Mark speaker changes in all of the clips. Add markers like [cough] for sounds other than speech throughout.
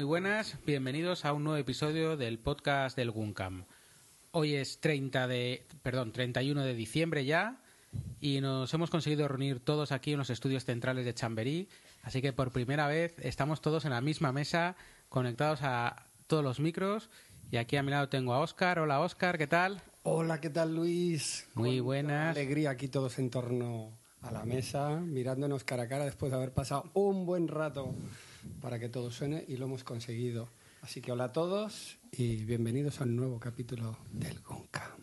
Speaker 1: Muy buenas. Bienvenidos a un nuevo episodio del podcast del Guncam. Hoy es 30 de, perdón, 31 de diciembre ya y nos hemos conseguido reunir todos aquí en los estudios centrales de Chamberí, así que por primera vez estamos todos en la misma mesa, conectados a todos los micros y aquí a mi lado tengo a Óscar. Hola Óscar, ¿qué tal?
Speaker 2: Hola, ¿qué tal Luis?
Speaker 1: Muy buenas.
Speaker 2: Alegría aquí todos en torno a la mesa, mirándonos cara a cara después de haber pasado un buen rato para que todo suene y lo hemos conseguido. Así que hola a todos y bienvenidos a un nuevo capítulo del Gonca.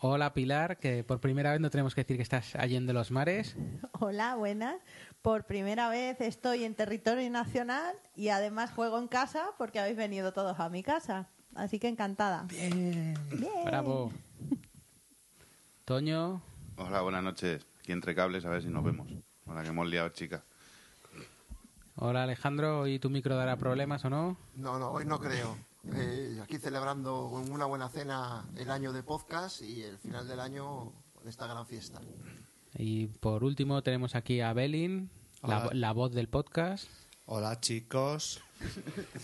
Speaker 1: Hola Pilar, que por primera vez no tenemos que decir que estás allí de los mares.
Speaker 3: Hola, buenas. Por primera vez estoy en territorio nacional y además juego en casa porque habéis venido todos a mi casa. Así que encantada.
Speaker 2: Bien.
Speaker 3: Bien.
Speaker 1: Bravo. Toño,
Speaker 4: Hola, buenas noches. Aquí entre cables, a ver si nos vemos. Hola, que hemos liado, chica.
Speaker 1: Hola Alejandro, ¿hoy tu micro dará problemas o no?
Speaker 5: No, no, hoy no creo. Eh, aquí celebrando con una buena cena el año de podcast y el final del año con esta gran fiesta.
Speaker 1: Y por último tenemos aquí a Belin, la, la voz del podcast.
Speaker 6: Hola chicos,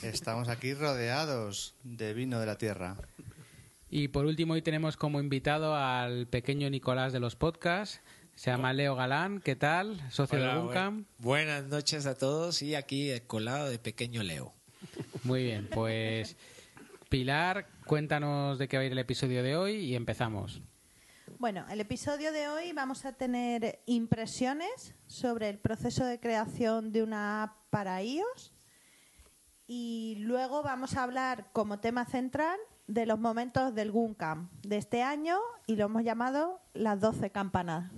Speaker 6: estamos aquí rodeados de vino de la tierra.
Speaker 1: Y por último hoy tenemos como invitado al pequeño Nicolás de los podcasts. Se llama Leo Galán, ¿qué tal? Socio
Speaker 7: Hola,
Speaker 1: de Buncam.
Speaker 7: buen- buenas noches a todos y aquí el colado de Pequeño Leo.
Speaker 1: Muy bien, pues Pilar, cuéntanos de qué va a ir el episodio de hoy y empezamos.
Speaker 3: Bueno, el episodio de hoy vamos a tener impresiones sobre el proceso de creación de una app para iOS y luego vamos a hablar como tema central de los momentos del Guncam de este año y lo hemos llamado las 12 campanadas.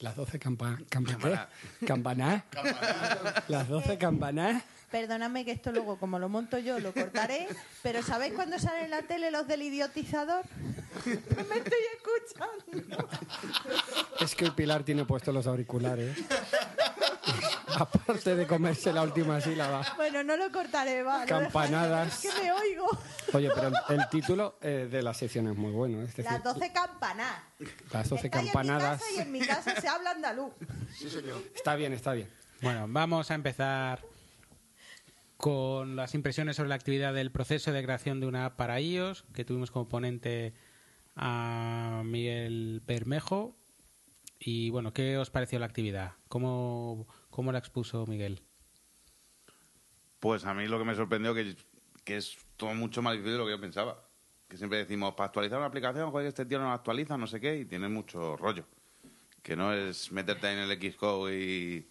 Speaker 2: Las 12 campa campa ¿qué? campanas. Las 12 campanas.
Speaker 3: Perdóname que esto luego, como lo monto yo, lo cortaré, pero ¿sabéis cuando salen en la tele los del idiotizador? [laughs] Me estoy escuchando.
Speaker 2: Es que el Pilar tiene puestos los auriculares. [laughs] Aparte de comerse la última sílaba.
Speaker 3: Bueno, no lo cortaré, va.
Speaker 2: Campanadas.
Speaker 3: dejaré, Es que me oigo.
Speaker 2: Oye, pero el título eh, de la sección es muy bueno. Es decir,
Speaker 3: Las 12 campanadas.
Speaker 2: las 12
Speaker 3: Estáis
Speaker 2: campanadas.
Speaker 3: En mi casa y en mi casa se habla andaluz.
Speaker 5: Sí, señor.
Speaker 2: Está bien, está bien.
Speaker 1: Bueno, vamos a empezar con las impresiones sobre la actividad del proceso de creación de una app para iOS, que tuvimos como ponente a Miguel Bermejo. Y bueno, ¿qué os pareció la actividad? ¿Cómo, cómo la expuso Miguel?
Speaker 4: Pues a mí lo que me sorprendió que, que es todo mucho más difícil de lo que yo pensaba. Que siempre decimos, para actualizar una aplicación, joder, este tío no la actualiza, no sé qué, y tiene mucho rollo. Que no es meterte en el Xcode y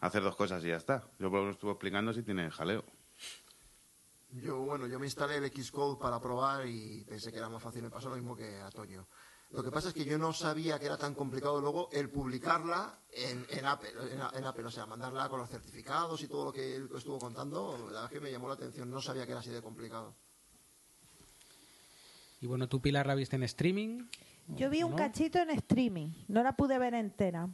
Speaker 4: hacer dos cosas y ya está. Yo por lo que estuve explicando si tiene jaleo.
Speaker 5: Yo, bueno, yo me instalé el Xcode para probar y pensé que era más fácil. Me pasó lo mismo que a Toño. Lo que pasa es que yo no sabía que era tan complicado luego el publicarla en, en, Apple, en, en Apple, o sea, mandarla con los certificados y todo lo que él estuvo contando. La verdad es que me llamó la atención. No sabía que era así de complicado.
Speaker 1: Y bueno, ¿tú Pilar la viste en streaming?
Speaker 3: Yo vi un
Speaker 1: ¿No?
Speaker 3: cachito en streaming. No la pude ver entera.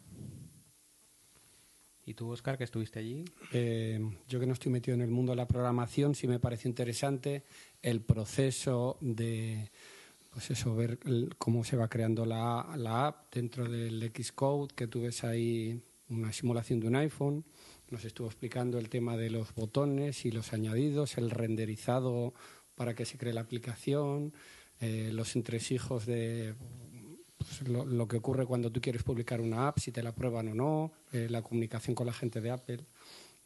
Speaker 1: ¿Y tú, Oscar, que estuviste allí?
Speaker 2: Eh, yo que no estoy metido en el mundo de la programación, sí me pareció interesante el proceso de, pues eso, ver el- cómo se va creando la, la app dentro del Xcode, que tú ves ahí una simulación de un iPhone. Nos estuvo explicando el tema de los botones y los añadidos, el renderizado para que se cree la aplicación, eh, los entresijos de pues, lo, lo que ocurre cuando tú quieres publicar una app, si te la aprueban o no, eh, la comunicación con la gente de Apple.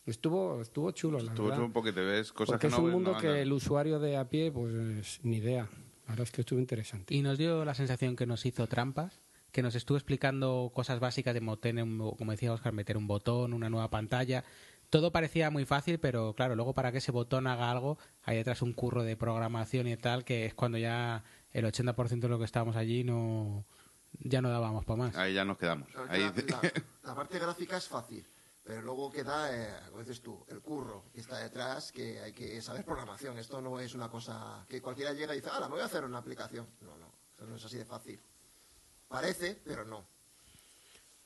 Speaker 2: Estuvo, estuvo chulo, la
Speaker 4: Estuvo
Speaker 2: verdad.
Speaker 4: chulo porque te ves cosas
Speaker 2: Porque
Speaker 4: que
Speaker 2: es
Speaker 4: no
Speaker 2: un
Speaker 4: ves,
Speaker 2: mundo
Speaker 4: no
Speaker 2: que el usuario de a pie, pues ni idea. La verdad es que estuvo interesante.
Speaker 1: Y nos dio la sensación que nos hizo trampas, que nos estuvo explicando cosas básicas de meter un- como decía Oscar, meter un botón, una nueva pantalla. Todo parecía muy fácil, pero claro, luego para que ese botón haga algo, hay detrás un curro de programación y tal, que es cuando ya el 80% de lo que estábamos allí no ya no dábamos para más.
Speaker 4: Ahí ya nos quedamos. Ahí...
Speaker 5: La, [laughs] la- la parte gráfica es fácil, pero luego queda, eh, como dices tú, el curro que está detrás, que hay que saber programación. Esto no es una cosa que cualquiera llega y dice, ah, me voy a hacer una aplicación. No, no, eso no es así de fácil. Parece, pero no.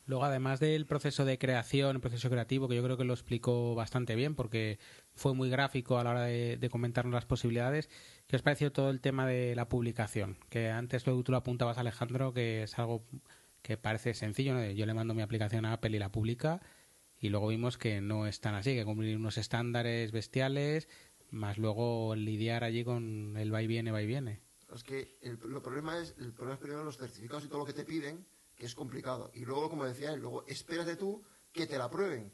Speaker 1: Luego, además del proceso de creación, el proceso creativo, que yo creo que lo explicó bastante bien, porque fue muy gráfico a la hora de, comentarnos las posibilidades, ¿qué os pareció todo el tema de la publicación? Que antes lo, tú lo apuntabas, Alejandro, que es algo que parece sencillo, ¿no? Yo le mando mi aplicación a Apple y la publica, y luego vimos que no es tan así, que cumplir unos estándares bestiales, más luego lidiar allí con el va y viene, va y viene.
Speaker 5: Es que el, lo problema es, el problema es primero los certificados y todo lo que te piden, que es complicado. Y luego, como decía él, luego espérate tú que te la prueben.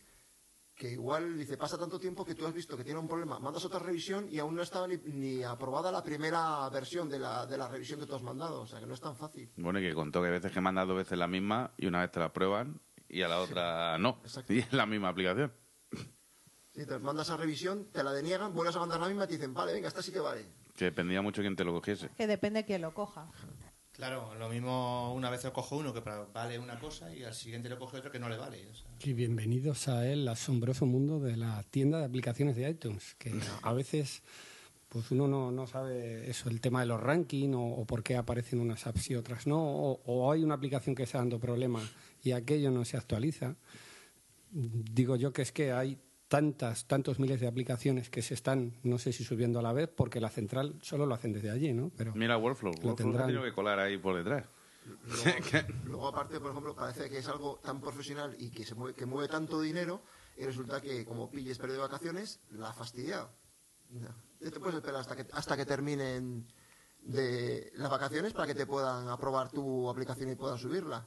Speaker 5: Que igual, dice, pasa tanto tiempo que tú has visto que tiene un problema, mandas otra revisión y aún no estaba ni, ni aprobada la primera versión de la, de la revisión que tú has mandado. O sea, que no es tan fácil.
Speaker 4: Bueno, y que contó que hay veces que mandas dos veces la misma y una vez te la prueban y a la otra no.
Speaker 5: Exacto.
Speaker 4: Y es la misma aplicación.
Speaker 5: Si te mandas a revisión, te la deniegan, vuelves a mandar la misma y te dicen, vale, venga, esta sí que vale.
Speaker 4: Que dependía mucho quién te lo cogiese.
Speaker 3: Que depende de quién lo coja.
Speaker 6: Claro, lo mismo una vez lo cojo uno que para- vale una cosa y al siguiente lo coge otro que no le vale. o sea.
Speaker 2: Y bienvenidos a el asombroso mundo de la tienda de aplicaciones de iTunes, que a veces pues uno no, no sabe eso, el tema de los rankings o, o por qué aparecen unas apps y otras no, o, o hay una aplicación que está dando problemas y aquello no se actualiza. Digo yo que es que hay tantas, tantos miles de aplicaciones que se están, no sé si subiendo a la vez, porque la central solo lo hacen desde allí, ¿no? Pero
Speaker 4: Mira Workflow.
Speaker 2: Lo
Speaker 4: Workflow
Speaker 2: tendrán.
Speaker 4: tenido que colar ahí por detrás.
Speaker 5: Luego, [laughs] luego, aparte, por ejemplo, parece que es algo tan profesional y que, se mueve, que mueve tanto dinero y resulta que como pilles periodo de vacaciones, la ha fastidiado. Ya. Ya te puedes esperar hasta que, hasta que terminen de las vacaciones para que te puedan aprobar tu aplicación y puedan subirla.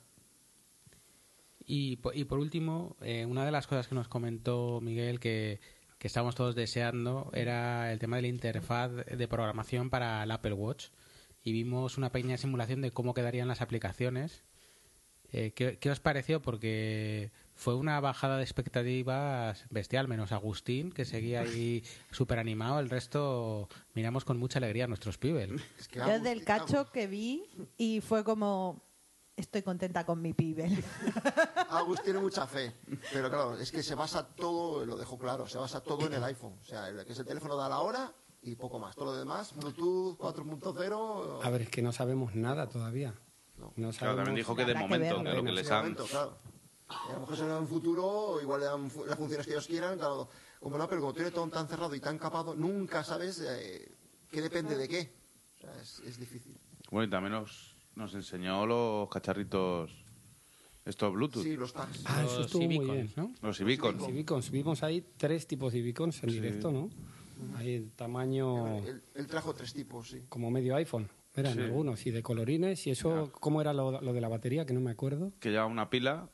Speaker 1: Y, y por último, eh, una de las cosas que nos comentó Miguel que, que estábamos todos deseando era el tema de la interfaz de programación para el Apple Watch. Y vimos una pequeña simulación de cómo quedarían las aplicaciones. Eh, ¿qué, qué os pareció? Porque fue una bajada de expectativas bestial, menos Agustín, que seguía ahí [laughs] súper animado. El resto miramos con mucha alegría a nuestros pibes.
Speaker 5: Es que
Speaker 3: Yo
Speaker 5: Agus-
Speaker 3: del cacho que vi y fue como, estoy contenta con mi pibe. [laughs]
Speaker 5: Agus tiene mucha fe, pero claro, es que se basa todo, lo dejo claro, se basa todo en el iPhone. O sea, el, que es el teléfono da la hora y poco más. Todo lo demás, Bluetooth 4.0,
Speaker 2: a ver, es que no sabemos nada todavía.
Speaker 5: No.
Speaker 2: No
Speaker 4: Claro, también
Speaker 2: sabemos-
Speaker 4: dijo que de
Speaker 3: Habrá
Speaker 4: momento, que lo que les han...
Speaker 5: momento, claro. A lo mejor será en un futuro, igual le dan las funciones que ellos quieran, claro. Como no, pero como tiene todo tan cerrado y tan capado, nunca sabes eh, qué depende de qué. O sea, es, es difícil.
Speaker 4: Bueno, y también nos, nos enseñó los cacharritos, estos Bluetooth,
Speaker 5: Sí, los tags.
Speaker 2: Ah, eso estuvo muy
Speaker 1: Civicons,
Speaker 2: bien.
Speaker 1: ¿no?
Speaker 4: los
Speaker 2: Civicons. Vimos ahí tres tipos de Civicons en directo, ¿no? Hay el tamaño
Speaker 5: Él, él trajo tres tipos, sí.
Speaker 2: como medio iPhone. Eran
Speaker 4: Sí.
Speaker 2: algunos, y de colorines. ¿Y eso cómo era lo, lo de la batería? Que no me acuerdo.
Speaker 4: Que llevaba una pila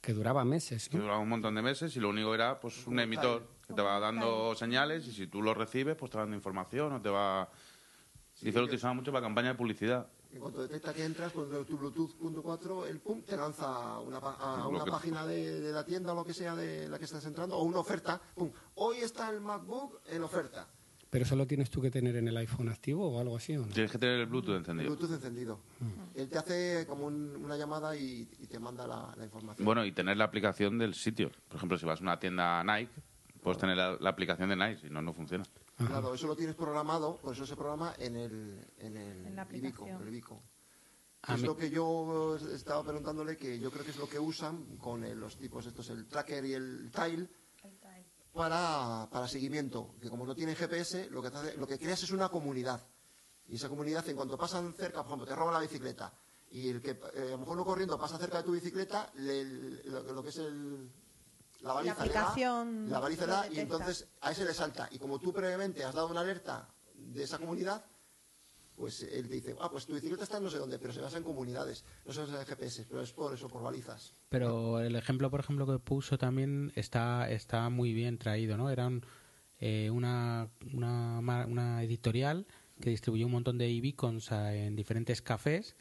Speaker 2: Que duraba meses,
Speaker 4: que duraba un montón de meses y lo único era pues un emitor que te va dando señales y si tú lo recibes pues te va dando información o te va... Dice lo utilizaba mucho para campaña de publicidad.
Speaker 5: En cuanto detecta que entras con tu Bluetooth.4, el pum te lanza una pa- a una
Speaker 4: que-
Speaker 5: página de, de la tienda o lo que sea de la que estás entrando, o una oferta. Pum, hoy está el MacBook en oferta.
Speaker 2: Pero eso lo tienes tú que tener en el iPhone activo o algo así, ¿o no?
Speaker 4: Tienes que tener el Bluetooth encendido.
Speaker 5: Bluetooth encendido. Él te hace como un- una llamada y, y te manda la, la información.
Speaker 4: Bueno, y tener la aplicación del sitio. Por ejemplo, si vas a una tienda Nike, puedes tener la, la aplicación de Nike, si no, no funciona.
Speaker 5: Claro, eso lo tienes programado, por eso se programa en el, en el
Speaker 3: En la
Speaker 5: Ibico,
Speaker 3: aplicación.
Speaker 5: el Ibico.
Speaker 1: A
Speaker 5: es lo que yo estaba preguntándole, que yo creo que es lo que usan con el- los tipos estos, el tracker y el tile, para, para seguimiento. Que como no tienen GPS, lo que, te hace- lo que creas es una comunidad. Y esa comunidad, en cuanto pasan cerca, por ejemplo, te roban la bicicleta, y el que eh, a lo mejor no corriendo pasa cerca de tu bicicleta, le- lo, lo que es el, la baliza le da,
Speaker 3: aplicación
Speaker 5: la baliza le
Speaker 3: lo
Speaker 5: da, y entonces a ese le salta. Y como tú previamente has dado una alerta de esa comunidad, pues él te dice, ah, pues tu bicicleta está en no sé dónde, pero se basa en comunidades, no se basa en GPS, pero es por eso, por balizas.
Speaker 1: Pero el ejemplo, por ejemplo, que puso también está, está muy bien traído, ¿no? Era un, eh, una, una, una editorial que distribuyó un montón de e-beacons en diferentes cafés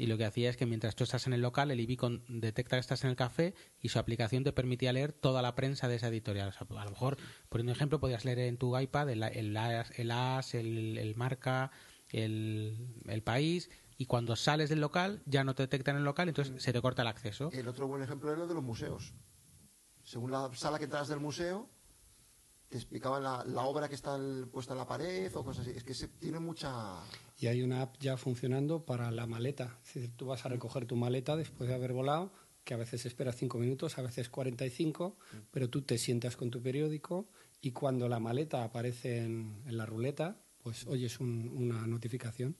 Speaker 1: y lo que hacía es que mientras tú estás en el local, el e-beacon detecta que estás en el café y su aplicación te permitía leer toda la prensa de esa editorial. A lo mejor, poniendo un ejemplo, podías leer en tu iPad el, el, el, AS, el, el marca, el, país y cuando sales del local ya no te detectan el local, entonces se te corta el acceso.
Speaker 5: El otro buen ejemplo era de los museos. Según la sala que entras del museo, te explicaban la, la obra que está puesta en la pared o cosas así. Es que se, tiene mucha...
Speaker 2: Y hay una app ya funcionando para la maleta. Es decir, tú vas a recoger tu maleta después de haber volado, que a veces esperas cinco minutos, a veces 45, pero tú te sientas con tu periódico y cuando la maleta aparece en, en la ruleta, pues oyes un- una notificación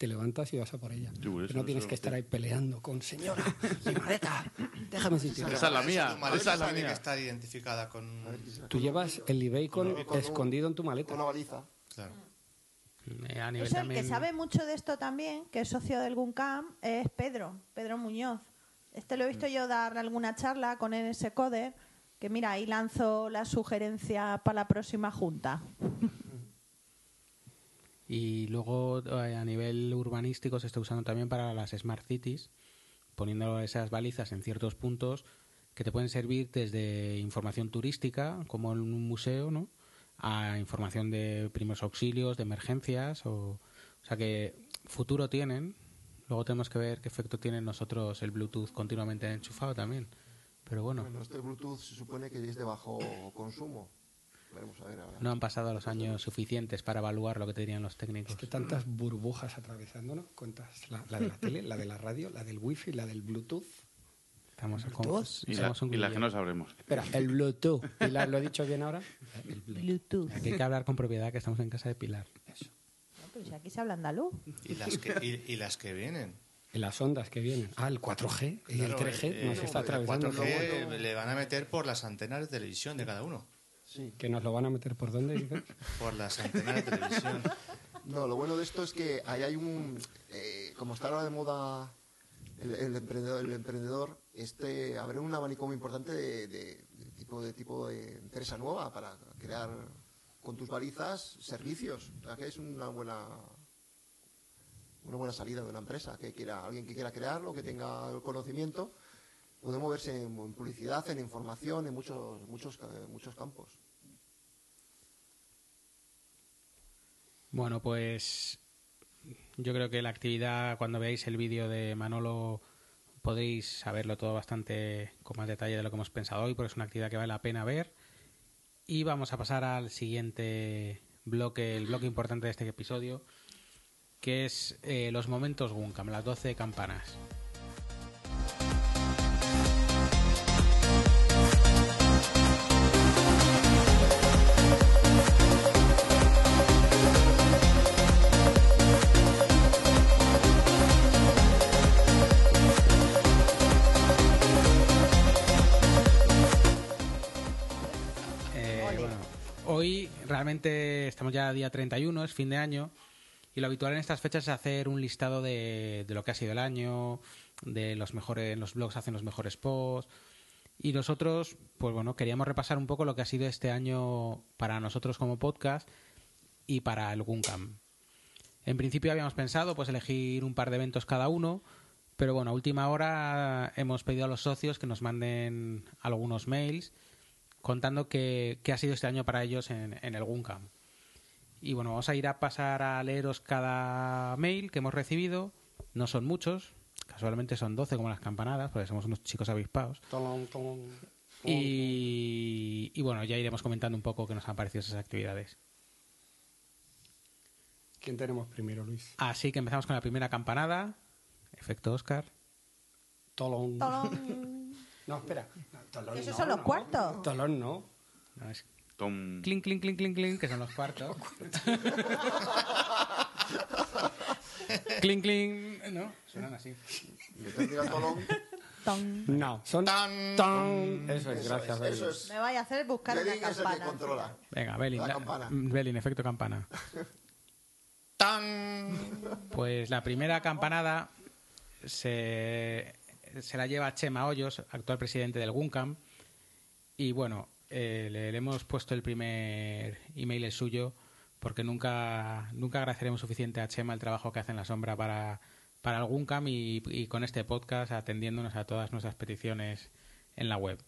Speaker 2: te levantas y vas a por ella.
Speaker 4: Sí, pues
Speaker 2: Pero no tienes que estar ahí peleando con señora, mi maleta, déjame sentir.
Speaker 4: Esa es la mía,
Speaker 6: Tu maleta
Speaker 4: esa es la
Speaker 6: tiene que
Speaker 4: mía.
Speaker 6: estar identificada con...
Speaker 2: Tú llevas el eBay con,
Speaker 5: Con un-
Speaker 2: escondido en tu maleta.
Speaker 5: Una baliza.
Speaker 6: Claro.
Speaker 1: Eh, a nivel
Speaker 3: Eso, el
Speaker 1: también...
Speaker 3: que sabe mucho de esto también, que es socio del GUNCAM, es Pedro, Pedro Muñoz. Este lo he visto yo dar alguna charla con NS Coder, que mira, ahí lanzo la sugerencia para la próxima junta.
Speaker 1: Y luego eh, a nivel urbanístico se está usando también para las smart cities, poniendo esas balizas en ciertos puntos que te pueden servir desde información turística, como en un museo, ¿no? a información de primeros auxilios, de emergencias, o, o sea que futuro tienen. Luego tenemos que ver qué efecto tiene en nosotros el Bluetooth continuamente enchufado también. Pero bueno,
Speaker 5: Bueno, este Bluetooth se supone que es de bajo consumo. Veremos a ver ahora.
Speaker 1: no han pasado los años suficientes para evaluar lo que te dirían los técnicos.
Speaker 2: Es que tantas burbujas atravesando, ¿no? Cuentas la, la de la tele, la de la radio, la del wifi, la del Bluetooth.
Speaker 1: Estamos, con-
Speaker 2: Bluetooth.
Speaker 4: Y, la, y las que no sabremos.
Speaker 2: Espera, el Bluetooth. ¿Pilar, ¿Lo he dicho bien ahora? El Bluetooth.
Speaker 3: Bluetooth.
Speaker 1: Aquí hay que hablar con propiedad que estamos en casa de Pilar.
Speaker 3: No, pero si aquí se habla andaluz.
Speaker 6: Y las que, y, y las que vienen.
Speaker 2: Y las ondas que vienen. Ah, el 4G y el
Speaker 6: Claro,
Speaker 2: 3G
Speaker 6: eh,
Speaker 2: nos está
Speaker 6: el
Speaker 2: atravesando.
Speaker 6: 4G le van a meter por las antenas de televisión de cada uno.
Speaker 5: Sí.
Speaker 2: ¿Que nos lo van a meter por dónde? dices? [laughs]
Speaker 6: Por las antenas de televisión.
Speaker 5: No, lo bueno de esto es que ahí hay un... eh, como está ahora de moda el, el emprendedor, el emprendedor este, habrá un abanico muy importante de, de- de tipo, de tipo de empresa nueva para crear con tus balizas servicios. O sea, que es una buena una buena salida de una empresa que quiera alguien que quiera crearlo que tenga el conocimiento puede moverse en, publicidad en información en muchos muchos ca- muchos campos
Speaker 1: Bueno, pues yo creo que la actividad, cuando veáis el vídeo de Manolo, podéis saberlo todo bastante con más detalle de lo que hemos pensado hoy, porque es una actividad que vale la pena ver. Y vamos a pasar al siguiente bloque, el bloque importante de este episodio, que es eh, los momentos Guncam, las 12 campanas. Estamos ya día 31, es fin de año, y lo habitual en estas fechas es hacer un listado de, de lo que ha sido el año, de los mejores, los blogs hacen los mejores posts, y nosotros, pues bueno, queríamos repasar un poco lo que ha sido este año para nosotros como podcast y para el Guncam. En principio habíamos pensado pues elegir un par de eventos cada uno, pero bueno, a última hora hemos pedido a los socios que nos manden algunos mails contando qué, qué ha sido este año para ellos en, en el Guncam. Y bueno, vamos a ir a pasar a leeros cada mail que hemos recibido. No son muchos, casualmente son 12 como las campanadas, porque somos unos chicos avispados.
Speaker 2: Tolón, tolón.
Speaker 1: Y, y bueno, ya iremos comentando un poco qué nos han parecido esas actividades.
Speaker 2: ¿Quién tenemos primero, Luis?
Speaker 1: Así que empezamos con la primera campanada. Efecto Oscar.
Speaker 2: Tolón.
Speaker 3: Tolón. [laughs]
Speaker 2: No, espera. No, tolón
Speaker 3: Esos
Speaker 2: no,
Speaker 3: son los
Speaker 2: no.
Speaker 3: cuartos.
Speaker 2: Tolón no.
Speaker 1: No, es
Speaker 4: Tom...
Speaker 1: clink, clink, clink, clink, clink, que son los cuartos. [laughs] clink, clink. No, suenan así.
Speaker 5: Tolón.
Speaker 3: Ton.
Speaker 2: No, son tan. Eso es,
Speaker 5: Eso
Speaker 2: gracias.
Speaker 5: es, eso es.
Speaker 3: Me vaya a hacer buscar una
Speaker 5: Belín es el que
Speaker 3: campana.
Speaker 5: controla.
Speaker 1: Venga, Belin.
Speaker 5: La
Speaker 1: la-
Speaker 5: campana.
Speaker 1: Belin, efecto campana.
Speaker 6: ¡Tan!
Speaker 1: Pues la primera campanada se, se la lleva Chema Hoyos, actual presidente del GUNCAM. Y bueno, eh, le, hemos puesto el primer email el suyo porque nunca, nunca agradeceremos suficiente a Chema el trabajo que hace en la sombra para, para el GUNCAM y, y con este podcast atendiéndonos a todas nuestras peticiones en la web.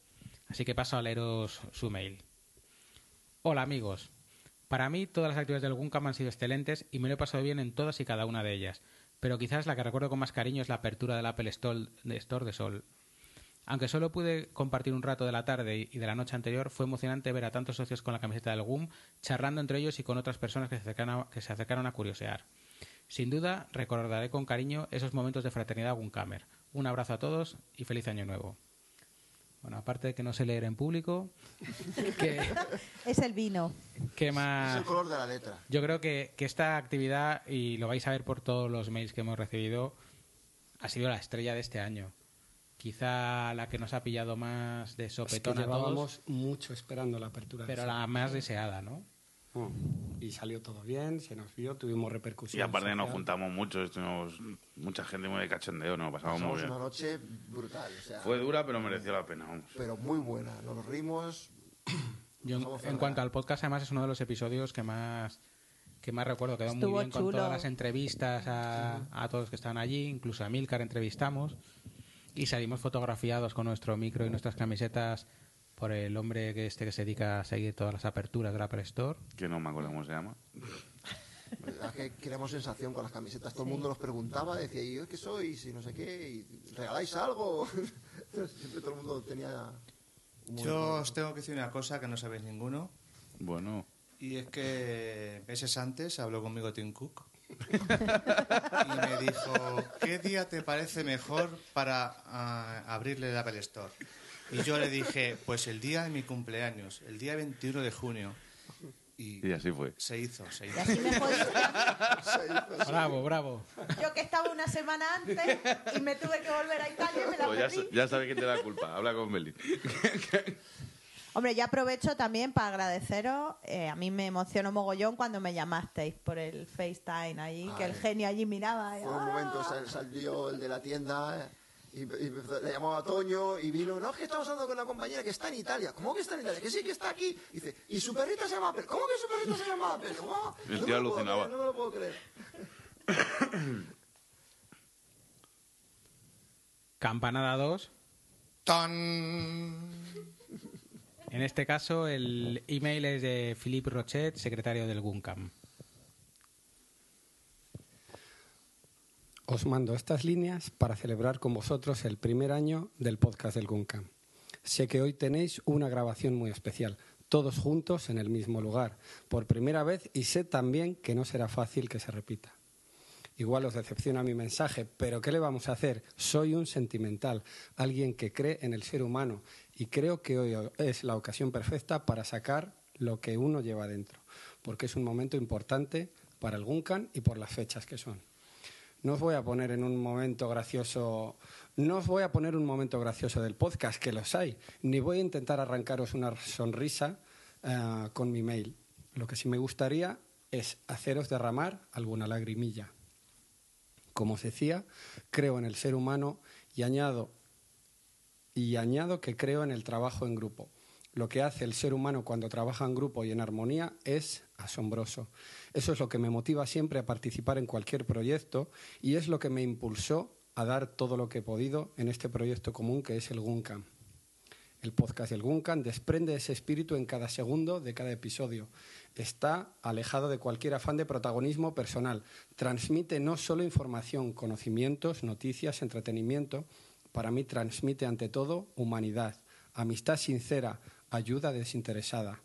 Speaker 1: Así que paso a leeros su mail. Hola amigos. Para mí todas las actividades del GUNCAM han sido excelentes y me lo he pasado bien en todas y cada una de ellas. Pero quizás la que recuerdo con más cariño es la apertura del Apple Store de, Sol. Aunque solo pude compartir un rato de la tarde y de la noche anterior, fue emocionante ver a tantos socios con la camiseta del GUM charlando entre ellos y con otras personas que se acercaron a, que se acercaron a curiosear. Sin duda, recordaré con cariño esos momentos de fraternidad GUNCAMER. Un abrazo a todos y feliz año nuevo. Bueno, aparte de que no sé leer en público, [laughs] que,
Speaker 3: Es el vino.
Speaker 1: ¿Qué
Speaker 5: Es
Speaker 1: más?
Speaker 5: el color de la letra.
Speaker 1: Yo creo que, que esta actividad, y lo vais a ver por todos los mails que hemos recibido, ha sido la estrella de este año. Quizá la que nos ha pillado más de
Speaker 2: Es que
Speaker 1: sopetón a todos,
Speaker 2: llevábamos mucho esperando la apertura. de
Speaker 1: pero la más deseada, ¿no?
Speaker 2: Y salió todo bien, se nos vio, tuvimos repercusión.
Speaker 4: Y aparte nos juntamos mucho, estuvimos mucha gente muy de cachondeo, nos pasamos muy bien.
Speaker 5: una noche brutal. O sea,
Speaker 4: Fue dura, pero mereció la pena, vamos.
Speaker 5: pero muy buena. Nos rimos. [clears throat]
Speaker 1: Yo, en, cuanto al podcast, además es uno de los episodios que más que más recuerdo. Quedó muy bien con todas las entrevistas a, a todos los que estaban allí, incluso a Milcar entrevistamos y salimos fotografiados con nuestro micro y nuestras camisetas por el hombre que este que se dedica a seguir todas las aperturas de la Apple Store.
Speaker 4: Que no me acuerdo cómo se llama.
Speaker 5: La verdad que creamos sensación con las camisetas. Todo el mundo nos preguntaba, decía, ¿y yo qué sois? Y no sé qué. Y, ¿Regaláis algo? [laughs] Siempre todo el mundo tenía...
Speaker 6: Yo os tengo que decir una cosa que no sabéis ninguno.
Speaker 4: Bueno,
Speaker 6: Y es que meses antes habló conmigo Tim Cook [laughs] y me dijo, ¿qué día te parece mejor para ah, abrirle el Apple Store? Y yo le dije, pues el día de mi cumpleaños, el día 21 de junio. Y
Speaker 4: y así fue.
Speaker 6: se hizo, se
Speaker 3: Y
Speaker 6: hizo.
Speaker 3: así me jodí. [laughs]
Speaker 1: Bravo, bravo.
Speaker 3: Yo que estaba una semana antes y me tuve que volver a Italia y me la
Speaker 4: Pues ya,
Speaker 3: perdí.
Speaker 4: ya sabe quién te da la culpa. Habla con Beli. [laughs]
Speaker 3: Hombre, ya aprovecho también para agradeceros. eh, a mí me emocionó mogollón cuando me llamasteis por el FaceTime allí, que el genio allí miraba. y,
Speaker 5: Fue un
Speaker 3: ¡ah!
Speaker 5: momento, sal- salió el de la tienda eh, y, le llamaba Toño y vino, no, es que estamos hablando con una compañera que está en Italia. ¿Cómo que está en Italia? Que sí, que está aquí. Y dice, ¿y su perrita se llama Apple? ¿Cómo que su perrita se llama Apple? ¿Cómo?
Speaker 4: El
Speaker 5: No
Speaker 4: tío alucinaba.
Speaker 5: creer, No me lo puedo creer. [coughs]
Speaker 1: Campanada 2.
Speaker 6: ¡Tan!
Speaker 1: En este caso, el email es de Philippe Rochet, secretario del GUNCAM.
Speaker 2: Os mando estas líneas para celebrar con vosotros el primer año del podcast del Guncam. Sé que hoy tenéis una grabación muy especial, todos juntos en el mismo lugar, por primera vez y sé también que no será fácil que se repita. Igual os decepciona mi mensaje, pero ¿qué le vamos a hacer? Soy un sentimental, alguien que cree en el ser humano y creo que hoy es la ocasión perfecta para sacar lo que uno lleva dentro, porque es un momento importante para el Guncan y por las fechas que son. No os voy a poner en un momento gracioso, no os voy a poner un momento gracioso del podcast, que los hay, ni voy a intentar arrancaros una sonrisa eh, con mi mail. Lo que sí me gustaría es haceros derramar alguna lagrimilla. Como os decía, creo en el ser humano y añado, y añado que creo en el trabajo en grupo. Lo que hace el ser humano cuando trabaja en grupo y en armonía es asombroso. Eso es lo que me motiva siempre a participar en cualquier proyecto y es lo que me impulsó a dar todo lo que he podido en este proyecto común que es el Guncam. El podcast del Guncan desprende ese espíritu en cada segundo de cada episodio. Está alejado de cualquier afán de protagonismo personal. Transmite no solo información, conocimientos, noticias, entretenimiento. Para mí transmite ante todo humanidad, amistad sincera, ayuda desinteresada.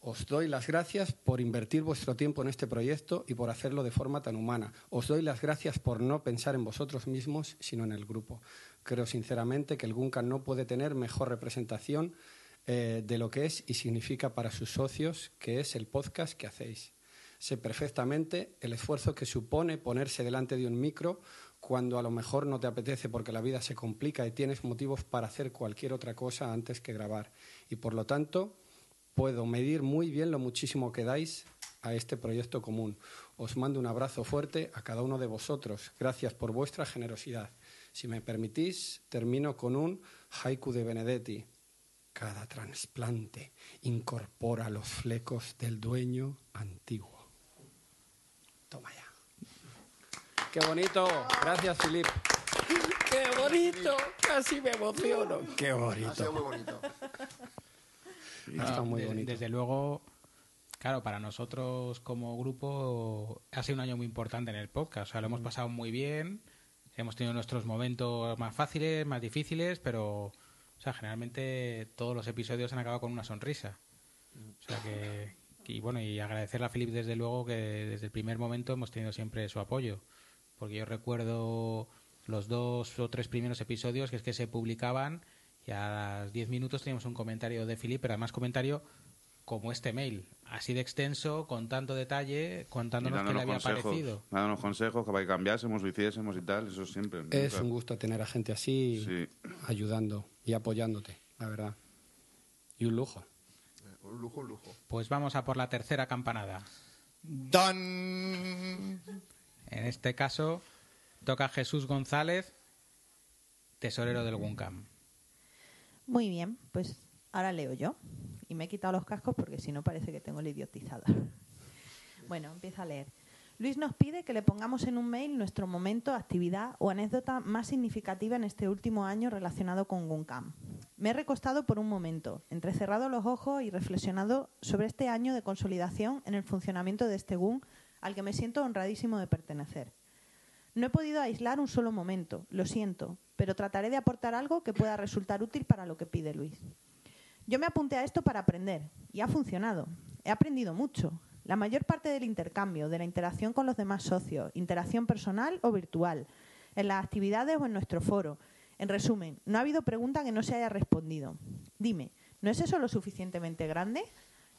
Speaker 2: Os doy las gracias por invertir vuestro tiempo en este proyecto y por hacerlo de forma tan humana. Os doy las gracias por no pensar en vosotros mismos, sino en el grupo. Creo sinceramente que el Guncan no puede tener mejor representación eh, de lo que es y significa para sus socios, que es el podcast que hacéis. Sé perfectamente el esfuerzo que supone ponerse delante de un micro cuando a lo mejor no te apetece porque la vida se complica y tienes motivos para hacer cualquier otra cosa antes que grabar. Y por lo tanto, puedo medir muy bien lo muchísimo que dais a este proyecto común. Os mando un abrazo fuerte a cada uno de vosotros. Gracias por vuestra generosidad. Si me permitís, termino con un haiku de Benedetti. Cada trasplante incorpora los flecos del dueño antiguo. Toma ya. Qué bonito. Gracias, Filip. Qué bonito. Casi me emociono. Qué
Speaker 5: Ha sido
Speaker 2: bonito.
Speaker 5: muy bonito.
Speaker 2: Ha estado muy bonito.
Speaker 1: Desde luego, claro, para nosotros como grupo ha sido un año muy importante en el podcast. O sea, lo hemos pasado muy bien. Hemos tenido nuestros momentos más fáciles, más difíciles, pero, o sea, generalmente todos los episodios han acabado con una sonrisa. O sea que, y bueno, y agradecerle a Philip desde luego que desde el primer momento hemos tenido siempre su apoyo. Porque yo recuerdo los dos o tres primeros episodios que es que se publicaban y a las 10 minutos teníamos un comentario de Philip, pero además comentario como este mail, así de extenso, con tanto detalle, contándonos qué le había
Speaker 4: consejos,
Speaker 1: parecido.
Speaker 4: dándonos consejos que para que cambiásemos, lo hiciésemos y tal, eso siempre.
Speaker 2: Es
Speaker 4: nunca-
Speaker 2: un gusto tener a gente así
Speaker 4: Sí.
Speaker 2: ayudando y apoyándote, la verdad. Y un lujo.
Speaker 5: Un lujo, un lujo.
Speaker 1: Pues vamos a por la tercera campanada.
Speaker 6: Don.
Speaker 1: En este caso, toca Jesús González, tesorero del Guncam.
Speaker 3: Muy bien, pues ahora leo yo. Y me he quitado los cascos porque si no parece que tengo la idiotizada. [laughs] Bueno, empieza a leer. Luis nos pide que le pongamos en un mail nuestro momento, actividad o anécdota más significativa en este último año relacionado con Guncam. Me he recostado por un momento, entrecerrado los ojos y reflexionado sobre este año de consolidación en el funcionamiento de este GUN al que me siento honradísimo de pertenecer. No he podido aislar un solo momento, lo siento, pero trataré de aportar algo que pueda resultar útil para lo que pide Luis. Yo me apunté a esto para aprender y ha funcionado. He aprendido mucho. La mayor parte del intercambio, de la interacción con los demás socios, interacción personal o virtual, en las actividades o en nuestro foro. En resumen, no ha habido pregunta que no se haya respondido. Dime, ¿no es eso lo suficientemente grande?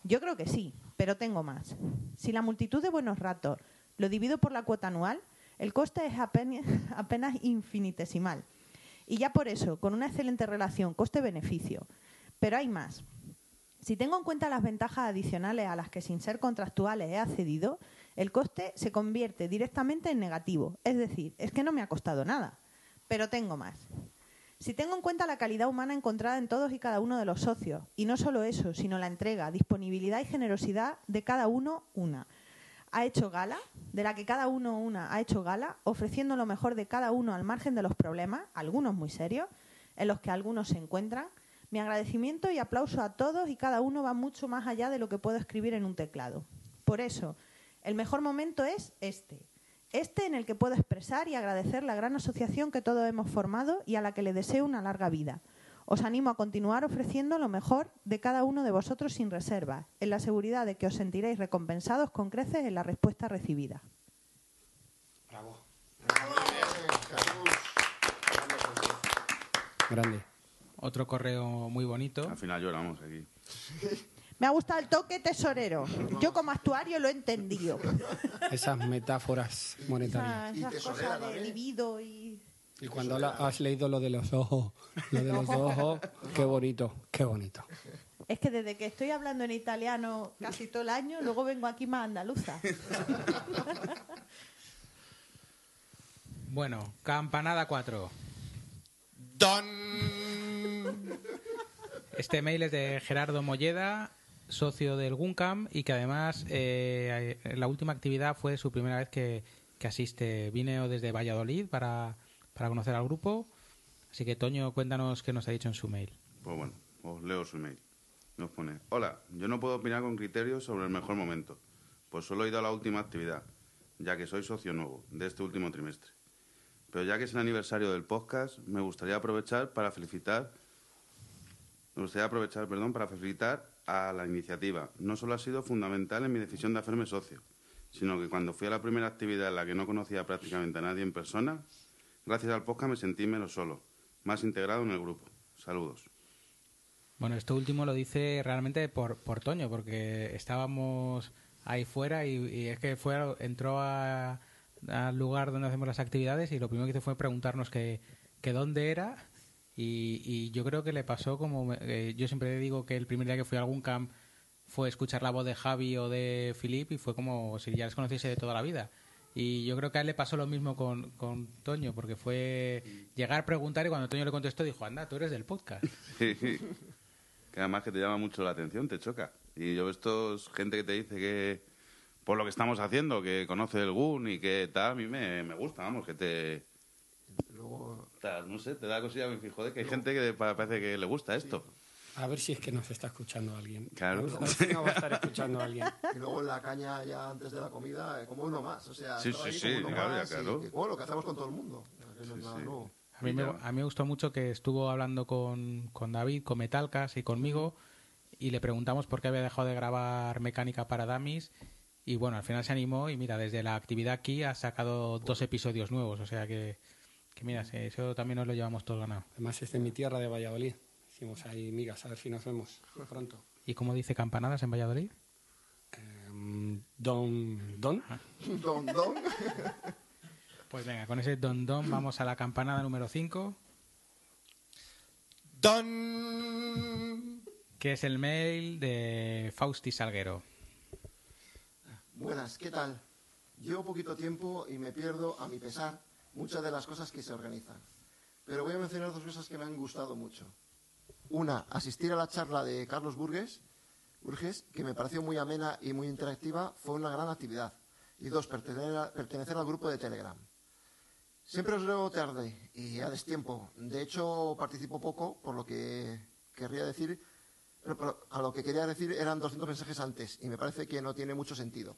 Speaker 3: Yo creo que sí, pero tengo más. Si la multitud de buenos ratos lo divido por la cuota anual, el coste es [laughs] apenas, infinitesimal. Y ya por eso, con una excelente relación coste-beneficio. Pero hay más. Si tengo en cuenta las ventajas adicionales a las que sin ser contractuales he accedido, el coste se convierte directamente en negativo. Es decir, es que no me ha costado nada. Pero tengo más. Si tengo en cuenta la calidad humana encontrada en todos y cada uno de los socios, y no solo eso, sino la entrega, disponibilidad y generosidad de cada uno una, ha hecho gala, de la que cada uno una ha hecho gala, ofreciendo lo mejor de cada uno al margen de los problemas, algunos muy serios, en los que algunos se encuentran, mi agradecimiento y aplauso a todos y cada uno va mucho más allá de lo que puedo escribir en un teclado. Por eso, el mejor momento es este. Este en el que puedo expresar y agradecer la gran asociación que todos hemos formado y a la que le deseo una larga vida. Os animo a continuar ofreciendo lo mejor de cada uno de vosotros sin reserva, en la seguridad de que os sentiréis recompensados con creces en la respuesta recibida.
Speaker 2: Grande.
Speaker 1: Otro correo muy bonito.
Speaker 4: Al final lloramos aquí. [laughs]
Speaker 3: Me ha gustado el toque tesorero. Yo como actuario lo he entendido.
Speaker 2: Esas metáforas monetarias.
Speaker 3: Esas, esas cosas de libido y...
Speaker 2: Y cuando la- has leído lo de los ojos, lo de los [laughs] ojos, qué bonito, qué bonito.
Speaker 3: Es que desde que estoy hablando en italiano casi todo el año, luego vengo aquí más andaluza. [laughs]
Speaker 1: Bueno, campanada 4.
Speaker 6: Don.
Speaker 1: Este mail es de Gerardo Molleda, socio del Guncam, y que además eh, la última actividad fue su primera vez que, que asiste. Vine desde Valladolid para, para conocer al grupo. Así que, Toño, cuéntanos qué nos ha dicho en su mail.
Speaker 4: Pues bueno, os leo su email. Nos pone, hola, yo no puedo opinar con criterios sobre el mejor momento, pues solo he ido a la última actividad, ya que soy socio nuevo de este último trimestre. Pero ya que es el aniversario del podcast, me gustaría aprovechar para felicitar, me gustaría aprovechar, perdón, para felicitar a la iniciativa. No solo ha sido fundamental en mi decisión de hacerme socio, sino que cuando fui a la primera actividad en la que no conocía prácticamente a nadie en persona, gracias al podcast me sentí menos solo, más integrado en el grupo. Saludos.
Speaker 1: Bueno, esto último lo dice realmente por, por Toño, porque estábamos ahí fuera y, y es que fue, entró al lugar donde hacemos las actividades y lo primero que hizo fue preguntarnos que, que dónde era y, y yo creo que le pasó como... eh, yo siempre digo que el primer día que fui a algún camp fue escuchar la voz de Javi o de Filip y fue como si ya les conociese de toda la vida. Y yo creo que a él le pasó lo mismo con, con Toño, porque fue llegar, preguntar y cuando Toño le contestó dijo, anda, tú eres del podcast. [laughs]
Speaker 4: que además que te llama mucho la atención, te choca. Y yo esto es gente que te dice que por lo que estamos haciendo, que conoce el GUN y que tal, a mí me, me gusta, vamos, que te... Tal, no sé, te da cosilla, me fijo, de que hay gente que pa- parece que le gusta esto.
Speaker 2: A ver si es que nos está escuchando alguien.
Speaker 4: Claro.
Speaker 2: A a si nos va a estar escuchando alguien. [laughs]
Speaker 5: y luego en la caña ya antes de la comida, eh, como uno más. O sea,
Speaker 4: Sí, sí,
Speaker 5: ahí
Speaker 4: sí,
Speaker 5: como uno
Speaker 4: claro,
Speaker 5: más y
Speaker 4: claro.
Speaker 5: que- bueno, lo que hacemos con todo el mundo. No
Speaker 4: Sí, sí.
Speaker 5: nuevo.
Speaker 1: A mí, me, a mí me gustó mucho que estuvo hablando con, con David, con Metalcas y conmigo y le preguntamos por qué había dejado de grabar Mecánica para Damis y bueno, al final se animó y mira, desde la actividad aquí ha sacado dos episodios nuevos, o sea que, que mira, eso también nos lo llevamos todo ganado.
Speaker 2: Además es de mi tierra de Valladolid. Hicimos ahí migas, a ver si nos vemos pronto.
Speaker 1: ¿Y cómo dice campanadas en Valladolid?
Speaker 2: Em, don, don. [laughs]
Speaker 5: Don, don.
Speaker 1: Pues venga, con ese don don vamos a la campanada número 5,
Speaker 6: ¡Don!
Speaker 1: que es el mail de Fausti Salguero.
Speaker 5: Buenas, ¿qué tal? Llevo poquito tiempo y me pierdo, a mi pesar, muchas de las cosas que se organizan. Pero voy a mencionar dos cosas que me han gustado mucho. Una, asistir a la charla de Carlos Burgues, Burges, que me pareció muy amena y muy interactiva, fue una gran actividad. Y dos, pertenecer, al grupo de Telegram. Siempre os leo tarde y a destiempo. De hecho, participo poco, por lo que querría decir, pero a lo que quería decir eran 200 mensajes antes y me parece que no tiene mucho sentido.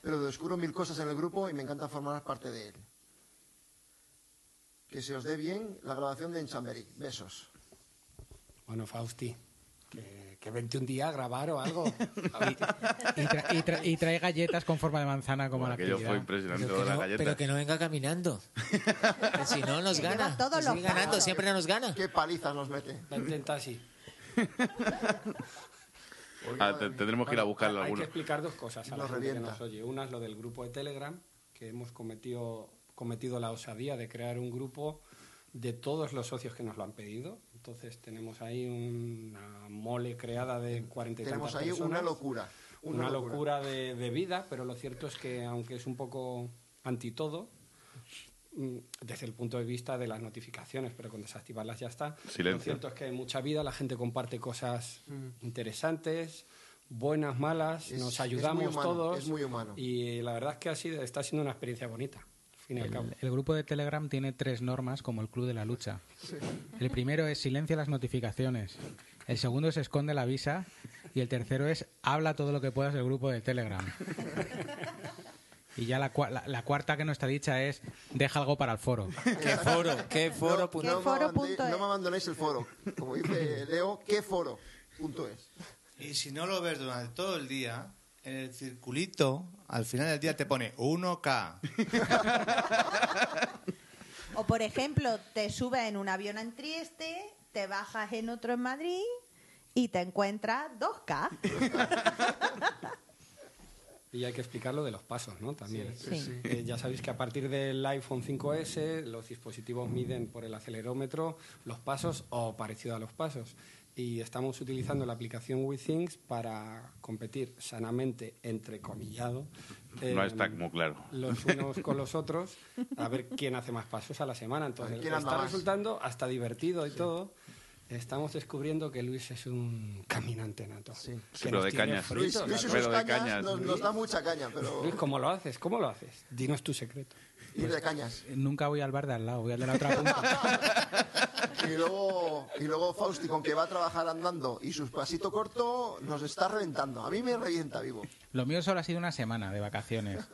Speaker 5: Pero descubro mil cosas en el grupo y me encanta formar parte de él. Que se os dé bien la grabación de Enchamberi. Besos.
Speaker 2: Bueno, Fausti, que, que vente un día a grabar o algo.
Speaker 1: Y, tra- y tra- y trae galletas con forma de manzana como la
Speaker 4: Aquello fue impresionante,
Speaker 7: Pero que,
Speaker 4: las
Speaker 7: no,
Speaker 4: galletas.
Speaker 7: pero que no venga caminando. Que si no, nos gana. Que
Speaker 3: los
Speaker 7: sigue ganando, siempre nos gana.
Speaker 5: ¿Qué palizas nos mete?
Speaker 2: Vente en taxi.
Speaker 4: Ah, te- tendremos que ir a buscarlo
Speaker 2: Hay que explicar dos cosas a la
Speaker 5: Nos
Speaker 2: gente que
Speaker 5: revienta.
Speaker 2: nos oye. Una es lo del grupo de Telegram, que hemos cometido, cometido la osadía de crear un grupo de todos los socios que nos lo han pedido. Entonces tenemos ahí una mole creada de 40 y
Speaker 5: Tenemos ahí
Speaker 2: personas.
Speaker 5: una locura.
Speaker 2: Una, locura, de, de vida, pero lo cierto es que aunque es un poco anti todo, mm, desde el punto de vista de las notificaciones, pero con desactivarlas ya está.
Speaker 4: Silencio.
Speaker 2: Lo cierto es que hay mucha vida, la gente comparte cosas interesantes, buenas, malas,
Speaker 5: Es-
Speaker 2: nos
Speaker 5: es muy
Speaker 2: ayudamos
Speaker 5: humano,
Speaker 2: todos.
Speaker 5: es muy humano.
Speaker 2: Y la verdad es que ha sido, está siendo una experiencia bonita, fin y al cabo.
Speaker 1: El, grupo de Telegram tiene tres normas como el club de la lucha. El primero es silencia las notificaciones. El segundo es esconde la visa. Y el tercero es habla todo lo que puedas del grupo de Telegram. Y ya la, la- la cuarta que no está dicha es deja algo para el foro.
Speaker 7: ¿Qué foro? ¿Qué foro?
Speaker 5: No,
Speaker 3: foro punto
Speaker 5: me abandonéis el foro. Como dice Leo, ¿qué foro? Punto es.
Speaker 6: Y si no lo ves durante todo el día, en el circulito, al final del día te pone 1K. [laughs]
Speaker 3: O por ejemplo, te subes en un avión en Trieste, te bajas en otro en Madrid y te encuentras 2K. [laughs]
Speaker 2: Y hay que explicar lo de los pasos, ¿no? También.
Speaker 3: Sí, sí.
Speaker 2: Eh, ya sabéis que a partir del iPhone 5S los dispositivos miden por el acelerómetro los pasos o parecido a los pasos. Y estamos utilizando la aplicación WeThings para competir sanamente, entrecomillado,
Speaker 4: No
Speaker 2: eh,
Speaker 4: está muy claro.
Speaker 2: los unos con los [laughs] otros a ver quién hace más pasos a la semana. Entonces,
Speaker 5: ¿Quién anda
Speaker 2: está
Speaker 5: más?
Speaker 2: resultando hasta divertido y todo. Estamos descubriendo que Luis es un caminante nato.
Speaker 4: Sí,
Speaker 2: Que
Speaker 4: pero de cañas.
Speaker 5: Luis,
Speaker 2: fritos.
Speaker 5: Luis sus
Speaker 4: Pero de
Speaker 5: cañas,
Speaker 4: cañas.
Speaker 5: Nos, nos da mucha caña, pero
Speaker 2: Luis, ¿cómo lo haces? ¿Cómo lo haces? Dinos tu secreto.
Speaker 5: ir de cañas.
Speaker 1: Nunca voy al bar de al lado, voy al de la otra punta. [laughs]
Speaker 5: Y luego, y luego Fausti, con que va a trabajar andando y su pasito corto, nos está reventando. A mí me revienta vivo.
Speaker 1: Lo mío solo ha sido una semana de vacaciones.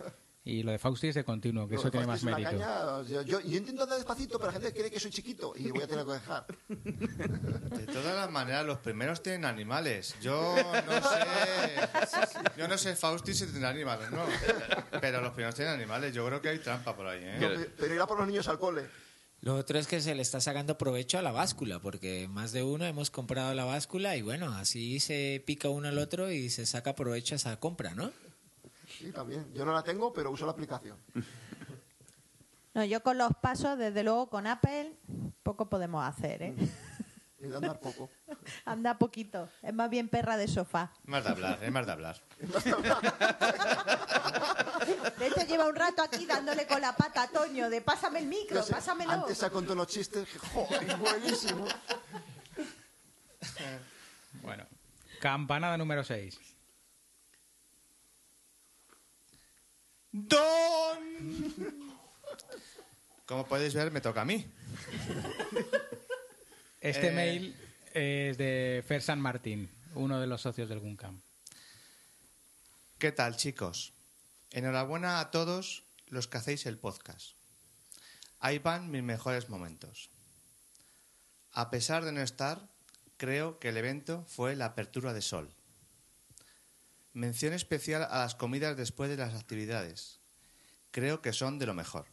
Speaker 1: Y lo de Fausti es de continuo, que
Speaker 5: Lo
Speaker 1: eso tiene más mérito.
Speaker 5: caña, yo, yo- yo intento andar despacito, pero la gente cree que soy chiquito y voy a tener que dejar.
Speaker 6: De todas las maneras, los primeros tienen animales. Yo no sé. Yo no sé, Fausti, si tendrá animales, ¿no? Pero los primeros tienen animales. Yo creo que hay trampa por ahí, ¿eh?
Speaker 5: No, pero irá por los niños al cole.
Speaker 7: Lo otro es que se le está sacando provecho a la báscula, porque más de uno hemos comprado la báscula y bueno, así se pica uno al otro y se saca provecho a esa compra, ¿no?
Speaker 5: Sí, también. Yo no la tengo, pero uso la aplicación.
Speaker 3: No, yo con los pasos, desde luego con Apple, poco podemos hacer, ¿eh?
Speaker 5: Y de andar poco. [laughs]
Speaker 3: Anda poquito. Es más bien perra de sofá.
Speaker 6: Más de hablar, es más de hablar. [laughs]
Speaker 3: De hecho, lleva un rato aquí dándole con la pata a Toño de pásame el micro,
Speaker 5: sé,
Speaker 3: pásamelo.
Speaker 5: Antes ha contado unos chistes. ¡Joder, [laughs] buenísimo!
Speaker 1: Bueno, campanada número 6.
Speaker 6: ¡Don! Como podéis ver, me toca a mí.
Speaker 1: Este
Speaker 6: Eh.
Speaker 1: mail es de Fer San Martín, uno de los socios del Guncam.
Speaker 6: ¿Qué tal, chicos? Enhorabuena a todos los que hacéis el podcast. Ahí van mis mejores momentos. A pesar de no estar, creo que el evento fue la apertura de Sol. Mención especial a las comidas después de las actividades. Creo que son de lo mejor.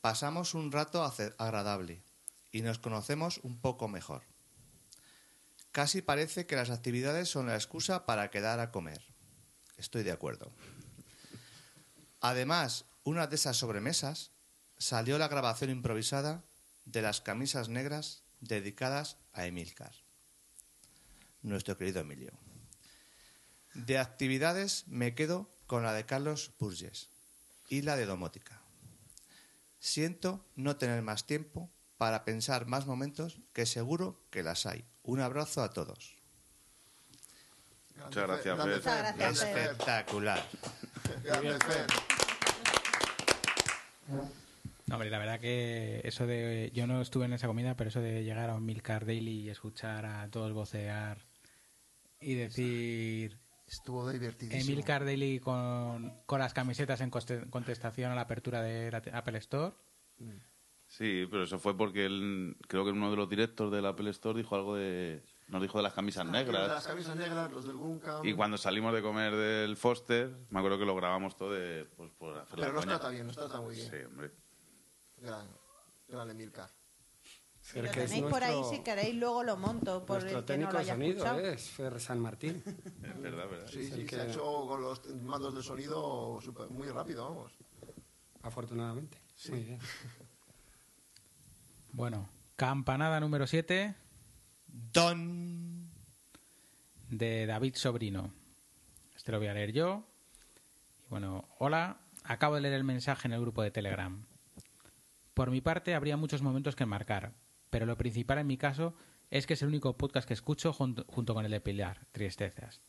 Speaker 6: Pasamos un rato agradable y nos conocemos un poco mejor. Casi parece que las actividades son la excusa para quedar a comer. Estoy de acuerdo. Además, una de esas sobremesas salió la grabación improvisada de las camisas negras dedicadas a Emilcar, nuestro querido Emilio. De actividades me quedo con la de Carlos Burges y la de domótica. Siento no tener más tiempo para pensar más momentos que seguro que las hay. Un abrazo a todos.
Speaker 4: Muchas gracias.
Speaker 6: Espectacular.
Speaker 5: Grande.
Speaker 1: No, hombre, la verdad que eso de. Yo no estuve en esa comida, pero eso de llegar a un Milcar Daily y escuchar a todos vocear y decir.
Speaker 5: Estuvo divertidísimo.
Speaker 1: Emilcar Daily con, con las camisetas en contestación a la apertura de la Apple Store.
Speaker 4: Sí, pero eso fue porque él, creo que en uno de los directos del Apple Store dijo algo de... Nos dijo de las camisas
Speaker 5: Los de Las
Speaker 4: negras.
Speaker 5: camisas negras, los del Guncam.
Speaker 4: Y cuando salimos de comer del Foster, me acuerdo que lo grabamos todo de, pues, por hacer la
Speaker 5: Pero nos
Speaker 4: coña.
Speaker 5: trata bien, nos trata muy bien.
Speaker 4: Sí, hombre.
Speaker 5: Gran, gran Emilcar.
Speaker 3: Si lo tenéis por ahí,
Speaker 2: nuestro-
Speaker 3: si queréis, luego lo monto por
Speaker 2: Nuestro
Speaker 3: el que no
Speaker 2: técnico
Speaker 3: lo
Speaker 2: de
Speaker 3: haya
Speaker 2: sonido
Speaker 3: escuchado.
Speaker 2: es Fer San Martín. [laughs]
Speaker 4: Es verdad, verdad.
Speaker 5: Sí, sí,
Speaker 2: que-
Speaker 5: se ha hecho con los mandos de sonido súper- muy rápido, vamos.
Speaker 2: Afortunadamente. Muy bien. [laughs]
Speaker 1: Bueno, campanada número 7
Speaker 6: Don.
Speaker 1: de David Sobrino. Este lo voy a leer yo. Y bueno, hola, acabo de leer el mensaje en el grupo de Telegram. Por mi parte, habría muchos momentos que marcar, pero lo principal en mi caso es que es el único podcast que escucho junto, con el de Pilar, Tristezas.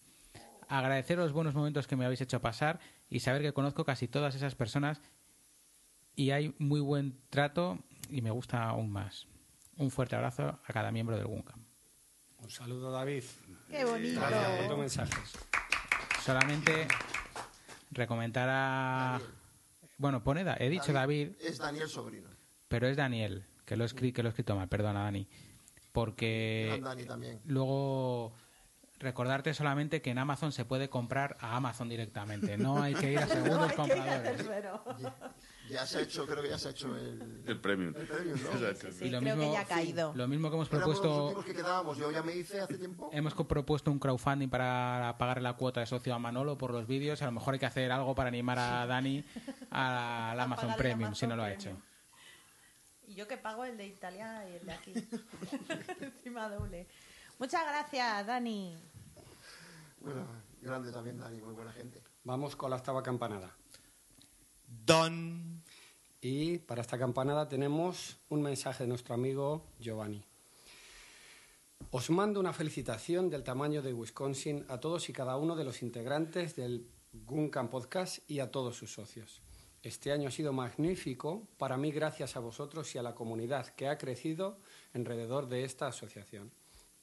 Speaker 1: Agradecer los buenos momentos que me habéis hecho pasar y saber que conozco casi todas esas personas y hay muy buen trato y me gusta aún más. Un fuerte abrazo a cada miembro del Guncam.
Speaker 2: Un saludo, David.
Speaker 3: Qué bonito.
Speaker 2: Gracias por mensajes.
Speaker 1: Solamente recomendar a... Bueno, pone, Da- he dicho David,
Speaker 5: Es Daniel Sobrino.
Speaker 1: pero es Daniel, que lo he escrito, que lo he escrito mal, perdona Dani. Porque
Speaker 5: Dani también.
Speaker 1: luego recordarte solamente que en Amazon se puede comprar a Amazon directamente, no hay que ir a [laughs] segundos compradores.
Speaker 3: tercero.
Speaker 5: Ya se ha hecho, creo que ya se ha hecho el,
Speaker 4: El premium.
Speaker 5: el premium, ¿no?
Speaker 4: Exacto.
Speaker 3: Sí, creo que ya ha caído.
Speaker 1: lo mismo que hemos propuesto
Speaker 5: últimos que quedábamos. Yo ya me hice hace tiempo.
Speaker 1: hemos propuesto un crowdfunding para pagar la cuota de socio a Manolo por los vídeos y a lo mejor hay que hacer algo para animar a Dani al [laughs]
Speaker 3: A
Speaker 1: Amazon
Speaker 3: pagar el
Speaker 1: Premium si
Speaker 3: Amazon
Speaker 1: no lo ha
Speaker 3: Premium.
Speaker 1: hecho.
Speaker 3: Y yo que pago el de Italia y el de aquí. [laughs] Encima doble. Muchas gracias, Dani.
Speaker 5: Bueno, grande también Dani, muy buena gente.
Speaker 2: Vamos con la octava campanada.
Speaker 6: Don.
Speaker 2: Y para esta campanada tenemos un mensaje de nuestro amigo Giovanni. Os mando una felicitación del tamaño de Wisconsin a todos y cada uno de los integrantes del Guncam Podcast y a todos sus socios. Este año ha sido magnífico para mí gracias a vosotros y a la comunidad que ha crecido alrededor de esta asociación.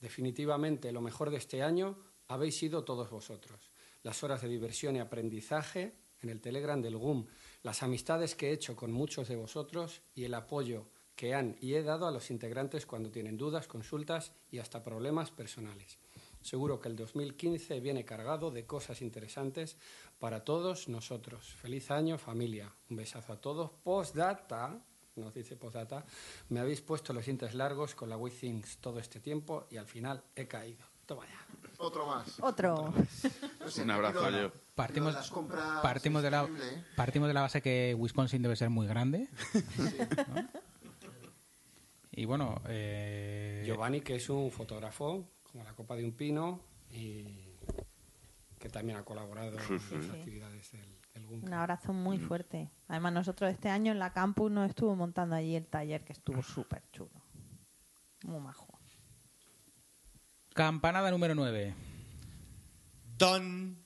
Speaker 2: Definitivamente lo mejor de este año habéis sido todos vosotros. Las horas de diversión y aprendizaje en el Telegram del GUM, las amistades que he hecho con muchos de vosotros y el apoyo que han y he dado a los integrantes cuando tienen dudas, consultas y hasta problemas personales. Seguro que el 2015 viene cargado de cosas interesantes para todos nosotros. Feliz año, familia. Un besazo a todos. Postdata, nos dice Postdata, me habéis puesto los dientes largos con la WeThings todo este tiempo y al final he caído. Toma ya.
Speaker 5: Otro más.
Speaker 3: Otro.
Speaker 5: Sé, [laughs]
Speaker 4: Un abrazo, yo.
Speaker 1: Partimos,
Speaker 5: las compras
Speaker 1: partimos, de la,
Speaker 5: ¿eh?
Speaker 1: partimos de la base que Wisconsin debe ser muy grande. [laughs] ¿no? Y bueno, eh,
Speaker 2: Giovanni, que es un fotógrafo, como la copa de un pino, y que también ha colaborado
Speaker 4: Sí, sí.
Speaker 2: en las actividades del, del.
Speaker 3: Un abrazo muy fuerte. Además, nosotros este año en la campus nos estuvo montando allí el taller que estuvo súper chulo. Muy majo.
Speaker 1: Campanada número 9.
Speaker 6: Don.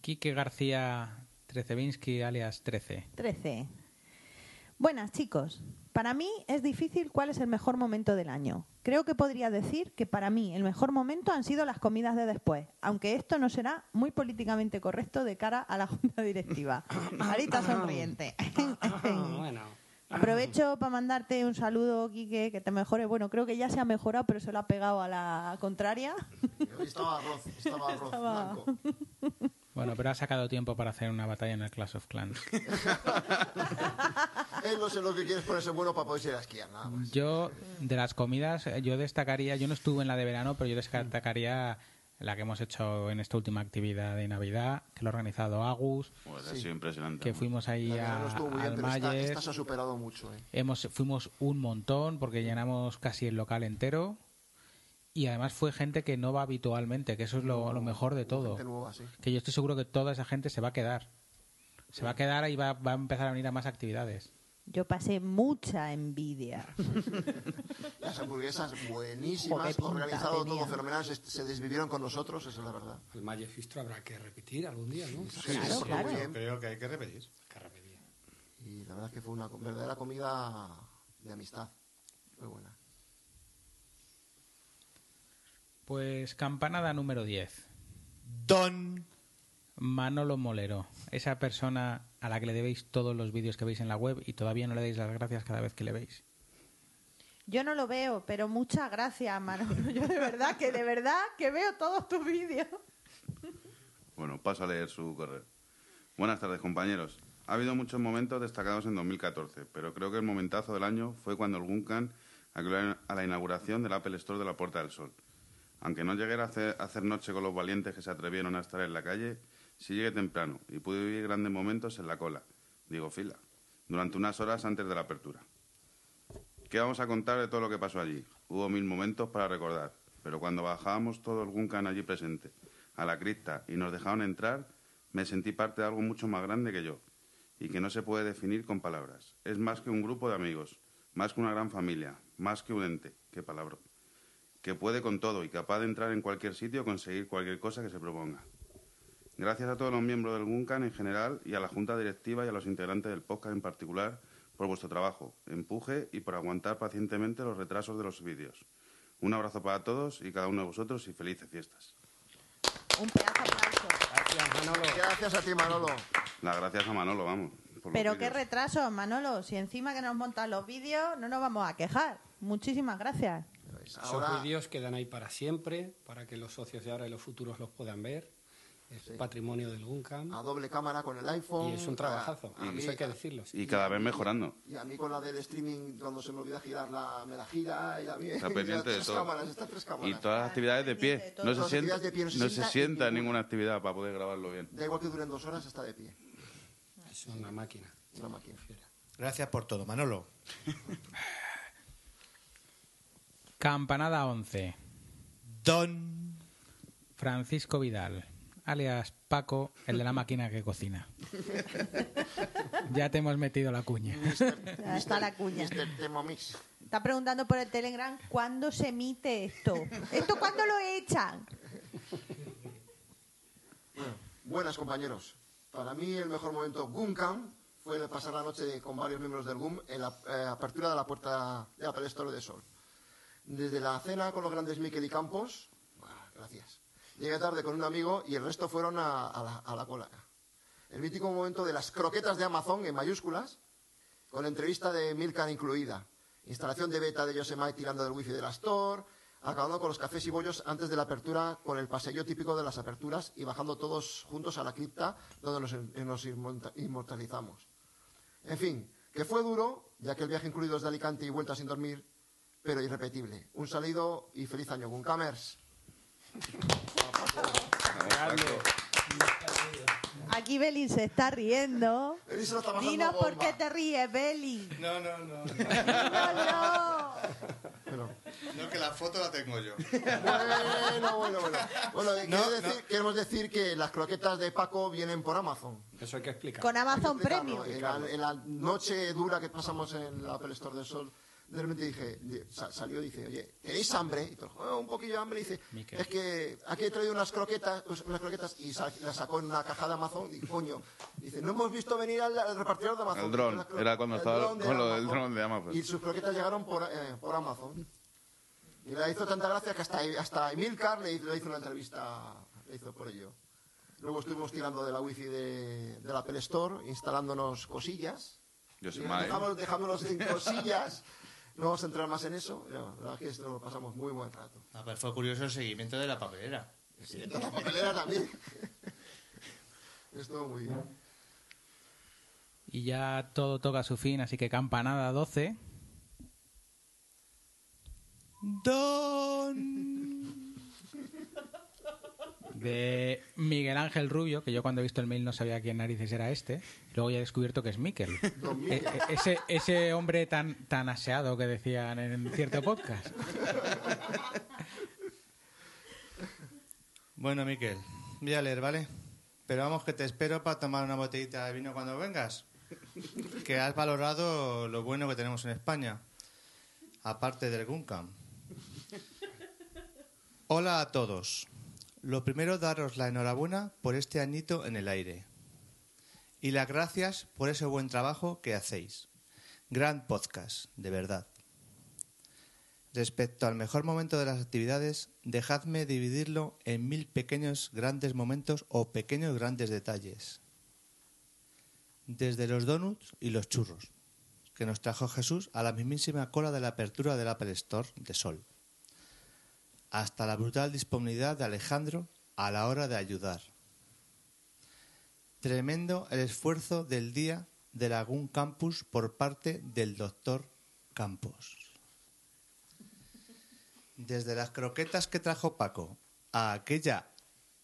Speaker 1: Quique García Trecevinsky, alias 13.
Speaker 3: 13. Buenas, chicos. Para mí es difícil cuál es el mejor momento del año. Creo que podría decir que para mí el mejor momento han sido las comidas de después, aunque esto no será muy políticamente correcto de cara a la junta directiva. [coughs] Marita sonriente.
Speaker 2: Ah, bueno,
Speaker 3: Aprovecho [clears throat] para mandarte un saludo, Quique, que te mejores. Bueno, creo que ya se ha mejorado, pero se lo ha pegado a la contraria.
Speaker 5: Hoy estaba arroz, estaba arroz
Speaker 3: Estaba-
Speaker 5: blanco. [laughs]
Speaker 1: Bueno, pero ha sacado tiempo para hacer una batalla en el Clash of Clans. [laughs]
Speaker 5: Él no sé lo que quiere es ponerse bueno para poder ir a esquiar, nada más.
Speaker 1: Yo, de las comidas, eh, yo destacaría, yo no estuve en la de verano, pero yo destacaría la que hemos hecho en esta última actividad de Navidad, que lo ha organizado Agus,
Speaker 4: Pues ha sido impresionante.
Speaker 1: que fuimos ahí a,
Speaker 5: verano estuvo muy bien,
Speaker 1: al
Speaker 5: pero esta, esta se ha superado mucho, ¿eh?
Speaker 1: Hemos, fuimos un montón porque llenamos casi el local entero y además fue gente que no va habitualmente, que eso es lo, lo mejor de todo.
Speaker 5: Gente nueva, sí.
Speaker 1: Que yo estoy seguro que toda esa gente se va a quedar. Se va a quedar y va, va a empezar a venir a más actividades.
Speaker 3: Yo pasé mucha envidia. [laughs]
Speaker 5: Las hamburguesas buenísimas, organizado todo fenomenal, se, se desvivieron con nosotros, esa es la verdad.
Speaker 2: El Magefistro habrá que repetir algún día, ¿no?
Speaker 5: Sí,
Speaker 3: Claro,
Speaker 5: sí,
Speaker 3: claro.
Speaker 5: muy bien.
Speaker 6: Creo que hay que repetir.
Speaker 2: Que repetir.
Speaker 5: Y la verdad es que fue una verdadera comida de amistad. Muy buena.
Speaker 1: Pues campanada número 10.
Speaker 6: Don.
Speaker 1: Manolo Molero, esa persona a la que le debéis todos los vídeos que veis en la web y todavía no le dais las gracias cada vez que le veis.
Speaker 3: Yo no lo veo, pero muchas gracias, Manolo. [laughs] Yo de verdad, que de verdad, que veo todos tus vídeos.
Speaker 4: Bueno, paso a leer su correo. Buenas tardes, compañeros. Ha habido muchos momentos destacados en 2014, pero creo que el momentazo del año fue cuando el Guncan acudió a la inauguración del Apple Store de la Puerta del Sol. Aunque no llegué a hacer, a hacer noche con los valientes que se atrevieron a estar en la calle, sí llegué temprano y pude vivir grandes momentos en la cola, digo fila, durante unas horas antes de la apertura. ¿Qué vamos a contar de todo lo que pasó allí? Hubo mil momentos para recordar, pero cuando bajábamos todo el Guncan allí presente, a la cripta, y nos dejaron entrar, me sentí parte de algo mucho más grande que yo, y que no se puede definir con palabras. Es más que un grupo de amigos, más que una gran familia, más que un ente, qué palabra, que puede con todo y capaz de entrar en cualquier sitio o conseguir cualquier cosa que se proponga. Gracias a todos los miembros del Guncan en general y a la Junta Directiva y a los integrantes del podcast en particular por vuestro trabajo, empuje y por aguantar pacientemente los retrasos de los vídeos. Un abrazo para todos y cada uno de vosotros y felices fiestas.
Speaker 3: Un pedazo de aplauso.
Speaker 2: Gracias, Manolo.
Speaker 5: Gracias a ti, Manolo.
Speaker 4: Las gracias a Manolo, vamos. por
Speaker 3: Pero qué retraso, Manolo. Si encima que nos montan los vídeos, no nos vamos a quejar. Muchísimas gracias.
Speaker 2: Esos
Speaker 5: Ahora,
Speaker 2: vídeos quedan ahí para siempre, para que los socios de ahora y los futuros los puedan ver. Es patrimonio del Guncam.
Speaker 5: a doble cámara con el iPhone.
Speaker 2: Y es un trabajazo,
Speaker 5: A, a mí,
Speaker 2: eso hay que decirlo. sí.
Speaker 4: Y cada vez mejorando.
Speaker 5: y a mí con la del streaming, cuando se me olvida girarla, me la gira. Y a mí,
Speaker 4: Está
Speaker 5: y
Speaker 4: pendiente [laughs] de
Speaker 5: tres
Speaker 4: todo.
Speaker 5: cámaras, estas tres
Speaker 4: Y
Speaker 5: cámaras.
Speaker 4: todas las actividades de pie. No se
Speaker 5: Todas las
Speaker 4: sienta,
Speaker 5: actividades de pie, no se
Speaker 4: no se
Speaker 5: sienta
Speaker 4: sienta
Speaker 5: en
Speaker 4: en ninguna actividad para poder grabarlo bien.
Speaker 5: Da igual que duren dos horas, está de pie.
Speaker 2: Es una máquina.
Speaker 5: Una máquina.
Speaker 6: Gracias por todo, Manolo.
Speaker 1: Campanada 11.
Speaker 6: Don.
Speaker 1: Francisco Vidal, alias Paco, el de la [laughs] máquina que cocina. ya te hemos metido la cuña.
Speaker 3: Ya está la cuña. Está preguntando por el Telegram cuándo se emite esto. ¿Esto cuándo lo echan?
Speaker 5: Bueno, buenas compañeros. Para mí el mejor momento GUMCAM fue el pasar la noche con varios miembros del GUM en la eh, apertura de la puerta de Apple Store de Sol. Desde la cena con los grandes Miquel y Campos, gracias. Llegué tarde con un amigo y el resto fueron a, la, a la cola. El mítico momento de las croquetas de Amazon en mayúsculas, con entrevista de Milkan incluida. Instalación de beta de Yosemite tirando del wifi de la Store, acabando con los cafés y bollos antes de la apertura con el paseo típico de las aperturas y bajando todos juntos a la cripta donde nos, nos inmorta- inmortalizamos. En fin, que fue duro, ya que el viaje incluido es de Alicante y vuelta sin dormir, pero irrepetible. Un saludo y feliz año, Guncamers.
Speaker 3: Aquí Beli se está riendo. Dinos por qué te ríes, Beli.
Speaker 6: No, no, no.
Speaker 3: Dínoslo.
Speaker 5: Bueno,
Speaker 6: No, que la foto la tengo yo.
Speaker 5: bueno, bueno. Bueno, Bueno,
Speaker 6: No,
Speaker 5: quiero decir-
Speaker 6: no.
Speaker 5: queremos decir que las croquetas de Paco vienen por Amazon.
Speaker 2: Eso hay que explicar.
Speaker 3: Con Amazon. Premium.
Speaker 5: En la, en la noche dura que pasamos en la Apple Store del Sol, de repente dije, di- sa- salió y dice, oye, ¿tenéis hambre? Y todos, "Oh, un poquillo de hambre. Y dice,
Speaker 1: Miquel.
Speaker 5: es que aquí he traído unas croquetas, pues, unas croquetas y las sacó en una caja de Amazon. Y coño, dice, no hemos visto venir al, al repartidor de Amazon.
Speaker 4: El dron. Era cuando
Speaker 5: el
Speaker 4: estaba con lo del dron de Amazon.
Speaker 5: Y sus croquetas llegaron por, eh, por Amazon. Y le hizo tanta gracia que hasta, hasta Emilcar le, hizo- le hizo una entrevista, le hizo por ello. Luego estuvimos tirando de la wifi de, de la Apple Store, instalándonos cosillas.
Speaker 4: Yo soy
Speaker 5: dejamos- Dejándonos en cosillas. [laughs] No vamos a entrar más en eso. pero La verdad es que esto lo pasamos muy buen rato.
Speaker 6: Ah, pero fue curioso el seguimiento de la papelera.
Speaker 5: Sí, de la papelera también. Estuvo muy bien.
Speaker 1: Y ya todo toca su fin, así que campanada 12.
Speaker 6: Don.
Speaker 1: De Miguel Ángel Rubio, que yo cuando he visto el mail no sabía quién narices era este. Luego ya he descubierto que es Miquel. [laughs]
Speaker 5: Don
Speaker 1: E-
Speaker 5: Miquel.
Speaker 1: e- ese, ese hombre tan, tan aseado que decían en cierto podcast. [laughs]
Speaker 6: Bueno, Miquel, voy a leer, ¿vale? Pero vamos, que te espero para tomar una botellita de vino cuando vengas. Que has valorado lo bueno que tenemos en España, aparte del Guncam. Hola a todos. Lo primero, daros la enhorabuena por este añito en el aire. Y las gracias por ese buen trabajo que hacéis. Gran podcast, de verdad. Respecto al mejor momento de las actividades, dejadme dividirlo en mil pequeños grandes momentos o pequeños grandes detalles. Desde los donuts y los churros, que nos trajo Jesús a la mismísima cola de la apertura del Apple Store de Sol, hasta la brutal disponibilidad de Alejandro a la hora de ayudar. Tremendo el esfuerzo del día de Lagún Campus por parte del doctor Campos. Desde las croquetas que trajo Paco a aquella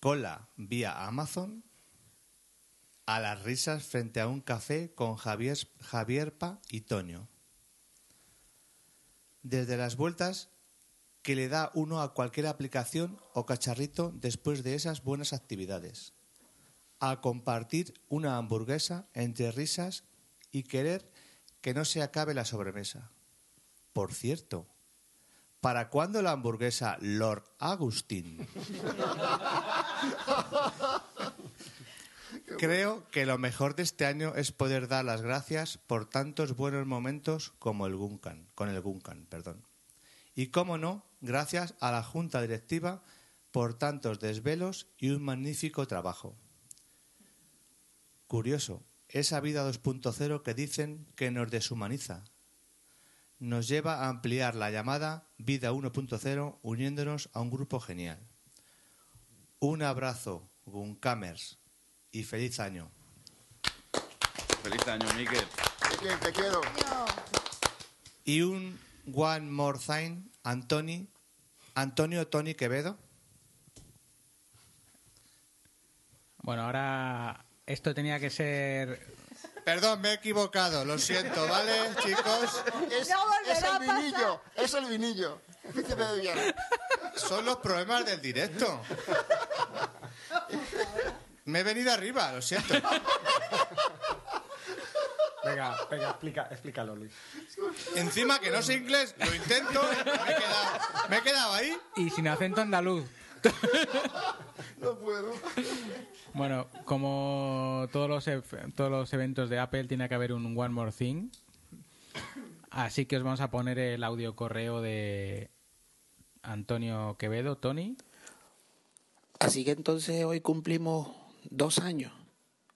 Speaker 6: cola vía Amazon, a las risas frente a un café con Javier, Javierpa y Toño. Desde las vueltas que le da uno a cualquier aplicación o cacharrito después de esas buenas actividades. A compartir una hamburguesa entre risas y querer que no se acabe la sobremesa. Por cierto, ¿para cuándo la hamburguesa Lord Agustín? [laughs] Creo que lo mejor de este año es poder dar las gracias por tantos buenos momentos como el Guncan, con el Guncan, perdón. Y cómo no, gracias a la junta directiva por tantos desvelos y un magnífico trabajo. Curioso, esa vida 2.0 que dicen que nos deshumaniza. Nos lleva a ampliar la llamada vida 1.0 uniéndonos a un grupo genial. Un abrazo, Guncamers, y feliz año.
Speaker 4: Feliz año, Miquel.
Speaker 5: Miquel, te quiero.
Speaker 6: Y un One More Thing, Antoni, Antonio Tony Quevedo.
Speaker 1: Bueno, ahora esto tenía que ser
Speaker 6: Perdón, me he equivocado, lo siento, ¿vale, chicos?
Speaker 5: Es, el vinillo, es el vinillo.
Speaker 6: Son los problemas del directo. [laughs] Me he venido arriba, lo siento.
Speaker 2: Venga, venga, explica, explícalo, Luis.
Speaker 6: Encima que no sé inglés, lo intento, me he quedado, me he quedado ahí.
Speaker 1: y sin acento andaluz.
Speaker 5: No puedo.
Speaker 1: Bueno, como todos los, todos los eventos de Apple, tiene que haber un One More Thing. Así que os vamos a poner el audio correo de Antonio Quevedo, Tony.
Speaker 8: Así que entonces hoy cumplimos dos años.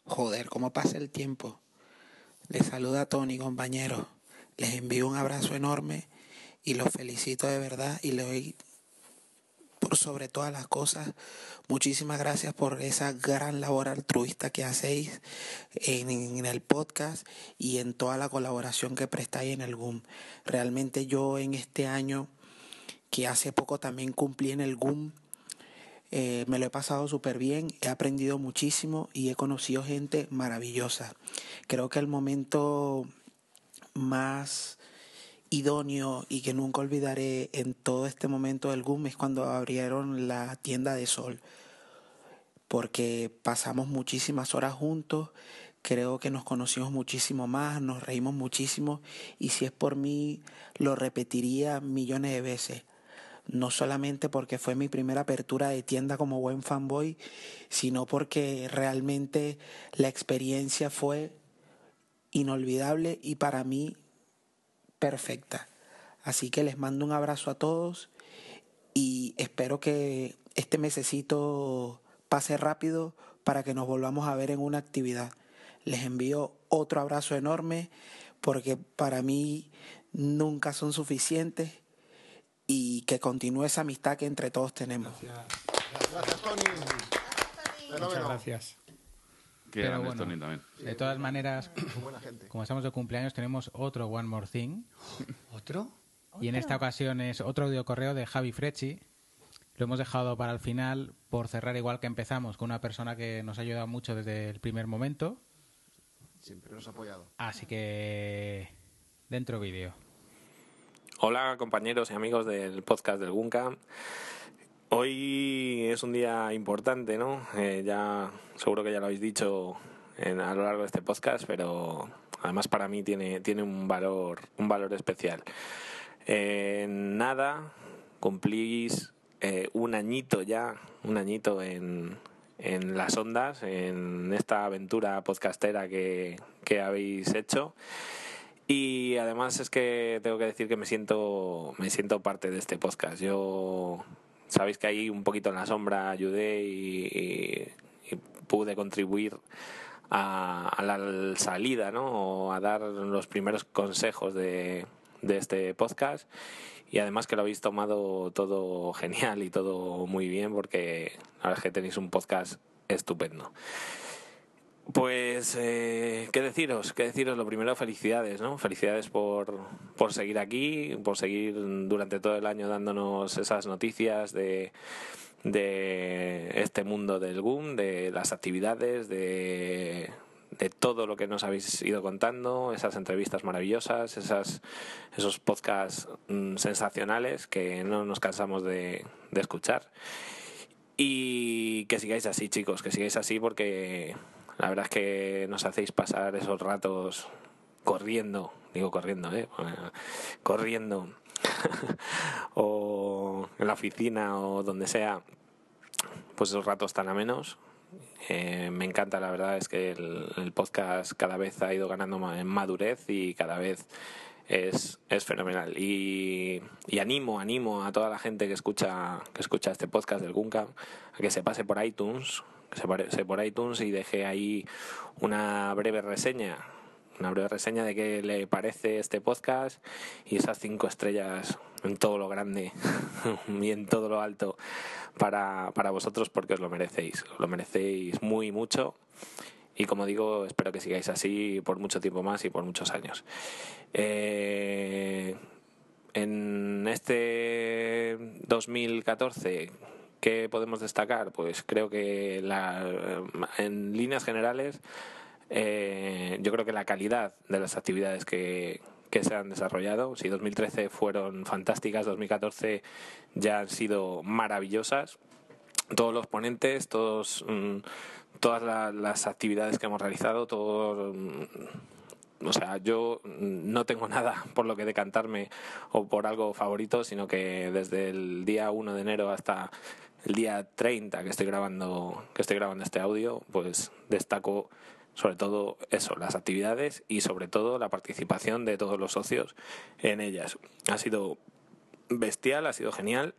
Speaker 8: Joder, cómo pasa el tiempo. Les saluda Tony, compañeros. Les envío un abrazo enorme y los felicito de verdad y les doy por sobre todas las cosas. Muchísimas gracias por esa gran labor altruista que hacéis en, en el podcast y en toda la colaboración que prestáis en el GUM. Realmente yo en este año, que hace poco también cumplí en el GUM, eh, me lo he pasado súper bien, he aprendido muchísimo y he conocido gente maravillosa. Creo que el momento más idóneo y que nunca olvidaré en todo este momento del GUM es cuando abrieron la tienda de sol, porque pasamos muchísimas horas juntos, creo que nos conocimos muchísimo más, nos reímos muchísimo y si es por mí lo repetiría millones de veces no solamente porque fue mi primera apertura de tienda como buen fanboy, sino porque realmente la experiencia fue inolvidable y para mí perfecta. Así que les mando un abrazo a todos y espero que este mesecito pase rápido para que nos volvamos a ver en una actividad. Les envío otro abrazo enorme porque para mí nunca son suficientes y que continúe esa amistad que entre todos tenemos.
Speaker 5: Gracias, Tony.
Speaker 2: Muchas gracias.
Speaker 4: Que
Speaker 1: Pero bueno,
Speaker 4: Stony también.
Speaker 1: de todas maneras,
Speaker 5: Son buena gente.
Speaker 1: como estamos de cumpleaños, tenemos otro One More Thing. [laughs]
Speaker 2: ¿Otro?
Speaker 1: Y en esta ocasión es otro audio correo de Javi Frecci. Lo hemos dejado para el final por cerrar igual que empezamos con una persona que nos ha ayudado mucho desde el primer momento.
Speaker 5: Siempre nos ha apoyado.
Speaker 1: Así que dentro vídeo.
Speaker 9: Hola compañeros y amigos del podcast del Guncam. Hoy es un día importante, ¿no? Eh, ya seguro que ya lo habéis dicho en- a lo largo de este podcast, pero además para mí tiene, tiene un valor un valor especial. Eh, nada, cumplís eh, un añito ya, un añito en, en las ondas, en esta aventura podcastera que, que habéis hecho. Y además es que tengo que decir que me siento, me siento parte de este podcast. Yo sabéis que ahí un poquito en la sombra ayudé y, pude contribuir a, a la salida, ¿no? O a dar los primeros consejos de, de este podcast. Y además que lo habéis tomado todo genial y todo muy bien porque la verdad es que tenéis un podcast estupendo. Pues, eh, ¿qué deciros? ¿Qué deciros? Lo primero, felicidades, ¿no? Felicidades por, por seguir aquí, por seguir durante todo el año dándonos esas noticias de, de este mundo del GUM, de las actividades, de, de todo lo que nos habéis ido contando, esas entrevistas maravillosas, esas, esos podcasts mm, sensacionales que no nos cansamos de, de escuchar. Y que sigáis así, chicos, que sigáis así porque la verdad es que nos hacéis pasar esos ratos corriendo, digo corriendo, ¿eh? corriendo, [laughs] o en la oficina o donde sea, pues esos ratos tan amenos. Eh, me encanta, la verdad es que el, podcast cada vez ha ido ganando en madurez y cada vez es, es fenomenal. Y, animo, animo a toda la gente que escucha, que escucha este podcast del Guncam a que se pase por iTunes, se por iTunes y deje ahí una breve reseña, una breve reseña de qué le parece este podcast y esas cinco estrellas en todo lo grande [laughs] y en todo lo alto para, para vosotros porque os lo merecéis, lo merecéis muy mucho y como digo, espero que sigáis así por mucho tiempo más y por muchos años. Eh, en este 2014, ¿qué podemos destacar? Pues creo que la, en líneas generales, eh, yo creo que la calidad de las actividades que, que se han desarrollado, si 2013 fueron fantásticas, 2014 ya han sido maravillosas todos los ponentes, todos, mm, todas la- las actividades que hemos realizado, todo, mm, o sea, yo mm, no tengo [laughs] nada por lo que decantarme o por algo favorito, sino que desde el día 1 de enero hasta el día 30 que estoy grabando, que estoy grabando este audio, pues destaco sobre todo eso, las actividades y sobre todo la participación de todos los socios en ellas. Ha sido bestial, ha sido genial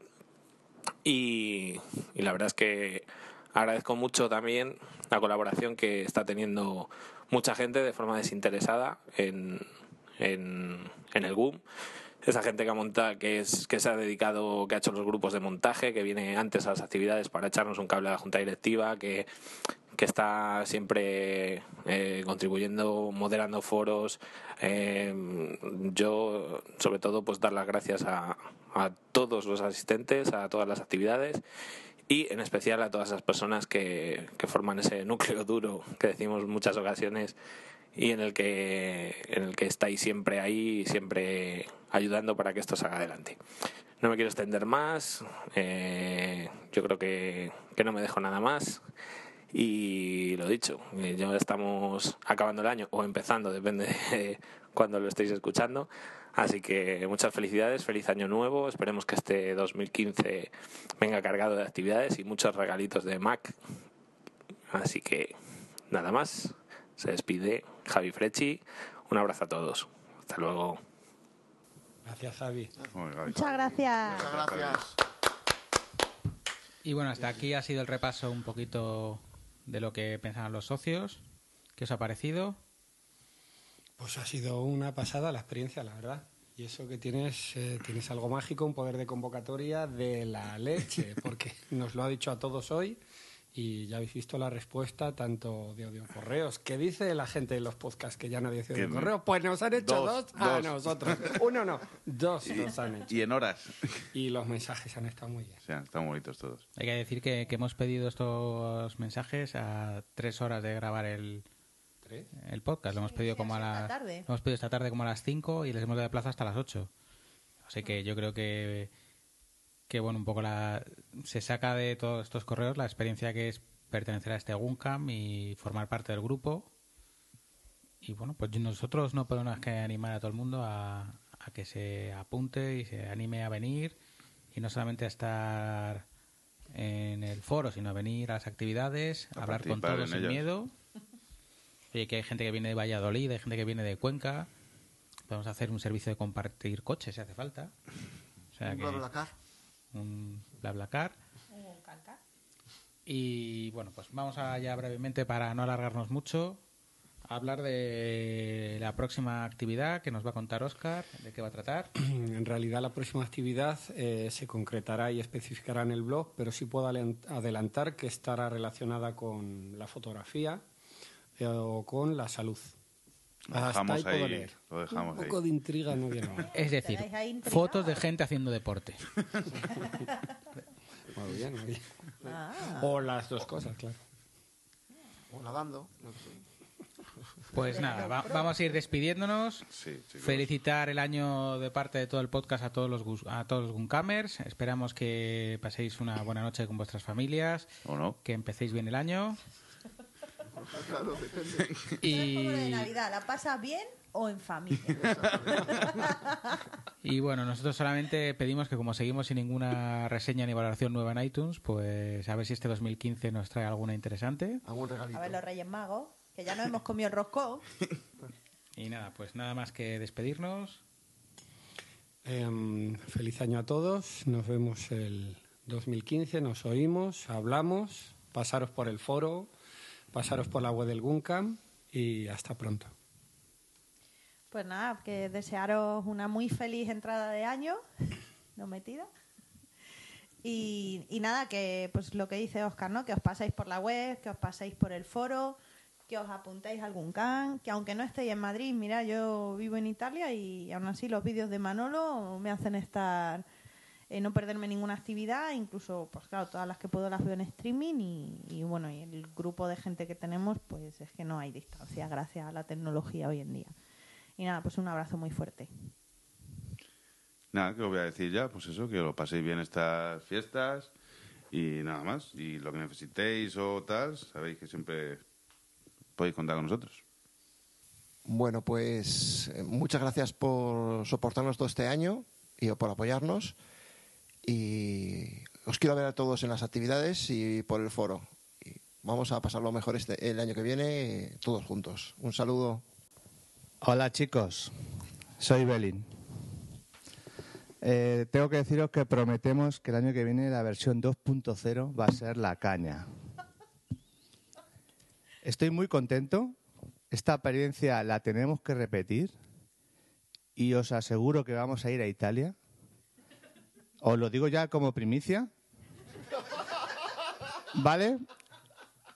Speaker 9: y, la verdad es que agradezco mucho también la colaboración que está teniendo mucha gente de forma desinteresada en, en, en el GUM. Esa gente que ha montado, que es, que se ha dedicado, que ha hecho los grupos de montaje, que viene antes a las actividades para echarnos un cable a la junta directiva, que, que está siempre eh, contribuyendo, moderando foros. Eh, yo, sobre todo, pues dar las gracias a, a todos los asistentes, a todas las actividades y en especial a todas esas personas que, que forman ese núcleo duro que decimos muchas ocasiones y en el que en el que estáis siempre ahí siempre ayudando para que esto salga adelante no me quiero extender más eh, yo creo que, que no me dejo nada más y lo dicho eh, ya estamos acabando el año o empezando depende de cuando lo estéis escuchando Así que muchas felicidades, feliz año nuevo. Esperemos que este 2015 venga cargado de actividades y muchos regalitos de Mac. Así que nada más. Se despide Javi Frecci. Un abrazo a todos. Hasta luego.
Speaker 2: Gracias, Javi.
Speaker 3: Muchas gracias.
Speaker 5: Muchas gracias.
Speaker 1: Y bueno, hasta aquí ha sido el repaso un poquito de lo que pensaban los socios. ¿Qué os ha parecido?
Speaker 2: Pues ha sido una pasada la experiencia, la verdad. Y eso que tienes, eh, tienes algo mágico, un poder de convocatoria de la leche, [laughs] porque nos lo ha dicho a todos hoy Y ya habéis visto la respuesta tanto de audio correos. ¿Qué dice la gente de los podcasts que ya nadie hace
Speaker 4: Que
Speaker 2: audio correo? Pues nos han hecho
Speaker 4: dos,
Speaker 2: dos, a
Speaker 4: dos.
Speaker 2: nosotros. [laughs] Uno no, dos nos han hecho.
Speaker 4: Y en horas.
Speaker 2: Y los mensajes han estado muy bien.
Speaker 4: O sea, están bonitos todos.
Speaker 1: Hay que decir que, que hemos pedido estos mensajes a tres horas de grabar el,
Speaker 2: ¿Tres?
Speaker 1: el podcast. Lo hemos pedido como a
Speaker 3: esta
Speaker 1: las
Speaker 3: tarde.
Speaker 1: lo hemos pedido esta tarde como a las 5 y les hemos dado plazo hasta las 8. Así que yo creo que que bueno, un poco la se saca de todos estos correos la experiencia que es pertenecer a este Guncam y formar parte del grupo. Y bueno, pues nosotros no podemos más que animar a todo el mundo a, a que se apunte y se anime a venir y no solamente a estar en el foro, sino a venir a las actividades,
Speaker 4: A
Speaker 1: hablar con todos
Speaker 4: en
Speaker 1: sin
Speaker 4: ellas.
Speaker 1: miedo. Oye, que hay gente que viene de Valladolid, hay gente que viene de Cuenca. Podemos hacer un servicio de compartir coches si hace falta. O sea
Speaker 5: Un BlaBlaCar.
Speaker 1: un BlaBlaCar. Y bueno, pues vamos a ya brevemente, para no alargarnos mucho, a hablar de la próxima actividad que nos va a contar Oscar, de qué va a tratar. [clears throat]
Speaker 2: En realidad la próxima actividad eh, se concretará y especificará en el blog, pero sí puedo adelantar que estará relacionada con la fotografía eh, o con la salud.
Speaker 4: Lo dejamos
Speaker 2: ahí puedo
Speaker 4: ahí,
Speaker 2: leer.
Speaker 4: lo dejamos
Speaker 2: Un
Speaker 4: ahí.
Speaker 2: poco de intriga no viene mal.
Speaker 1: Es decir,
Speaker 3: ahí
Speaker 1: fotos de gente haciendo deporte. [laughs]
Speaker 2: Muy bien, muy bien.
Speaker 3: Ah.
Speaker 2: O las dos cosas, claro.
Speaker 5: O nadando. no sé.
Speaker 1: Pues nada, va- vamos a ir despidiéndonos.
Speaker 4: Sí.
Speaker 1: Felicitar el año de parte de todo el podcast a todos los gus- a todos los Guncamers. Esperamos que paséis una buena noche con vuestras familias,
Speaker 4: ¿O no?
Speaker 1: que empecéis bien el año.
Speaker 5: Claro, depende.
Speaker 1: Y,
Speaker 3: Es como lo de Navidad, ¿la pasas bien o en familia? [laughs]
Speaker 1: y bueno, nosotros solamente pedimos que como seguimos sin ninguna reseña ni valoración nueva en iTunes, pues a ver si este 2015 nos trae alguna interesante.
Speaker 5: Algún regalito.
Speaker 3: A ver los Reyes Magos, que ya no hemos comido el roscón.
Speaker 1: Y nada, pues nada más que despedirnos.
Speaker 2: Em, feliz año a todos. Nos vemos el 2015, nos oímos, hablamos. Pasaros por el foro, pasaros por la web del Guncam y hasta pronto.
Speaker 3: Pues nada, que desearos una muy feliz entrada de año, no metida. Y, y nada, que pues lo que dice Oscar, ¿no? Que os paséis por la web, que os paséis por el foro, que os apuntéis a algún can, que aunque no estéis en Madrid, mira, yo vivo en Italia y aún así los vídeos de Manolo me hacen estar, eh, no perderme ninguna actividad, incluso, pues claro, todas las que puedo las veo en streaming y, y bueno, y el grupo de gente que tenemos, pues es que no hay distancia gracias a la tecnología hoy en día. Y nada, pues un abrazo muy fuerte.
Speaker 4: Nada, que os voy a decir ya, pues eso, que lo paséis bien estas fiestas y nada más. Y lo que necesitéis o tal, sabéis que siempre podéis contar con nosotros.
Speaker 5: Bueno, pues eh, muchas gracias por soportarnos todo este año y por apoyarnos. Y os quiero ver a todos en las actividades y por el foro. Y vamos a pasarlo mejor este, el año que viene todos juntos. Un saludo.
Speaker 6: Hola chicos, soy Belin. Eh, tengo que deciros que prometemos que el año que viene la versión 2.0 va a ser la caña. Estoy muy contento. Esta experiencia la tenemos que repetir y os aseguro que vamos a ir a Italia. Os lo digo ya como primicia. ¿Vale?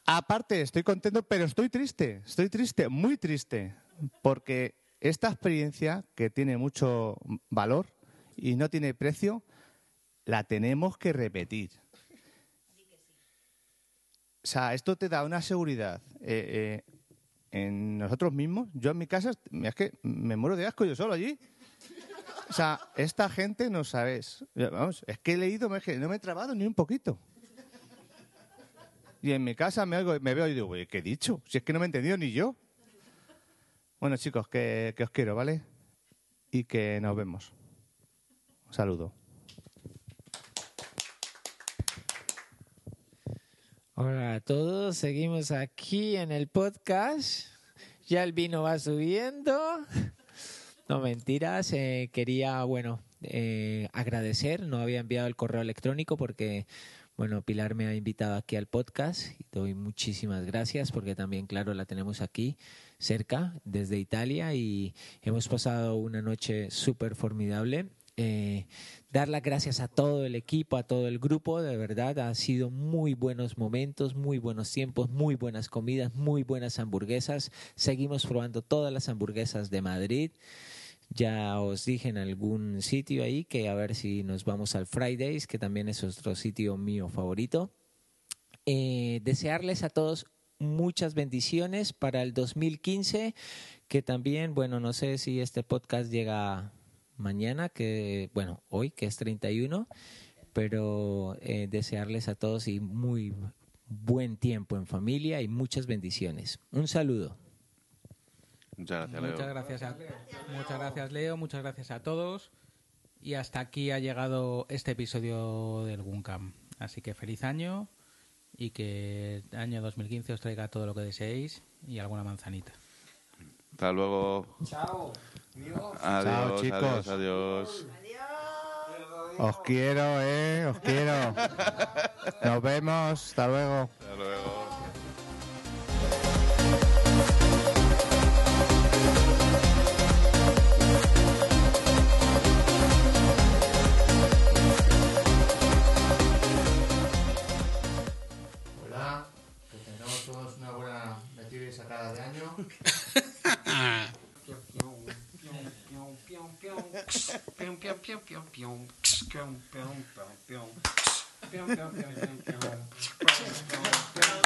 Speaker 6: Aparte, estoy contento, pero estoy triste. Estoy triste, muy triste. Porque esta experiencia, que tiene mucho valor y no tiene precio, la tenemos que repetir. O sea, esto te da una seguridad eh, eh, en nosotros mismos. Yo en mi casa, es que me muero de asco yo solo allí. O sea, esta gente no sabes. Vamos, es que he leído, no me he trabado ni un poquito. Y en mi casa me, oigo- veo y digo, "Uy, ¿qué he dicho? Si es que no me he entendido ni yo. Bueno, chicos, que, que os quiero, ¿vale? Y que nos vemos. Un saludo.
Speaker 7: Hola a todos, seguimos aquí en el podcast. Ya el vino va subiendo. No mentiras, eh, quería, bueno, eh, agradecer. No había enviado el correo electrónico porque, bueno, Pilar me ha invitado aquí al podcast y doy muchísimas gracias porque también, claro, la tenemos aquí cerca, desde Italia y hemos pasado una noche súper formidable. eh, dar las gracias a todo el equipo, a todo el grupo, de verdad, ha sido muy buenos momentos, muy buenos tiempos, muy buenas comidas, muy buenas hamburguesas. Seguimos probando todas las hamburguesas de Madrid. Ya os dije en algún sitio ahí que a ver si nos vamos al Fridays, que también es otro sitio mío favorito. Eh, desearles a todos muchas bendiciones para el 2015, que también, bueno, no sé si este podcast llega mañana, que, bueno, hoy, que es 31, pero eh, desearles a todos y muy buen tiempo en familia y muchas bendiciones. Un saludo.
Speaker 4: Muchas gracias, Leo.
Speaker 1: Muchas gracias, a, muchas gracias, Leo. Muchas gracias a todos. Y hasta aquí ha llegado este episodio del Guncam. Así que feliz año y que el año 2015 os traiga todo lo que deseéis y alguna manzanita.
Speaker 4: Hasta luego.
Speaker 2: Chao.
Speaker 4: Adiós,
Speaker 6: chicos.
Speaker 4: adiós, adiós.
Speaker 6: Os quiero, eh, os quiero. [laughs] Nos vemos, hasta luego.
Speaker 4: Hasta luego.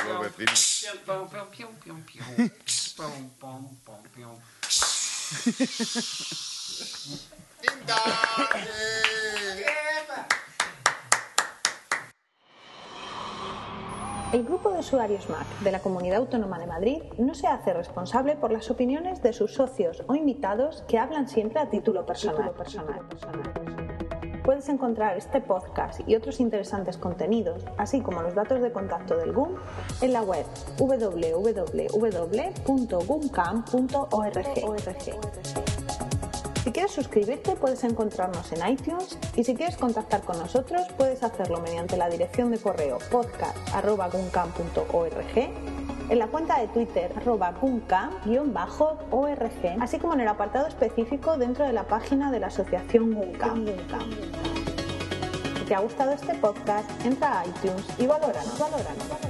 Speaker 4: Los vecinos.
Speaker 10: El grupo de usuarios Mac de la Comunidad Autónoma de Madrid no se hace responsable por las opiniones de sus socios o invitados que hablan siempre a título personal. Puedes encontrar este podcast y otros interesantes contenidos, así como los datos de contacto del GUM, en la web www.gumcam.org. Si quieres suscribirte puedes encontrarnos en iTunes y si quieres contactar con nosotros puedes hacerlo mediante la dirección de correo podcast.guncam.org en la cuenta de Twitter arroba guncam-org así como en el apartado específico dentro de la página de la asociación Guncam. Si te ha gustado este podcast, entra a iTunes y valóranos, valóranos.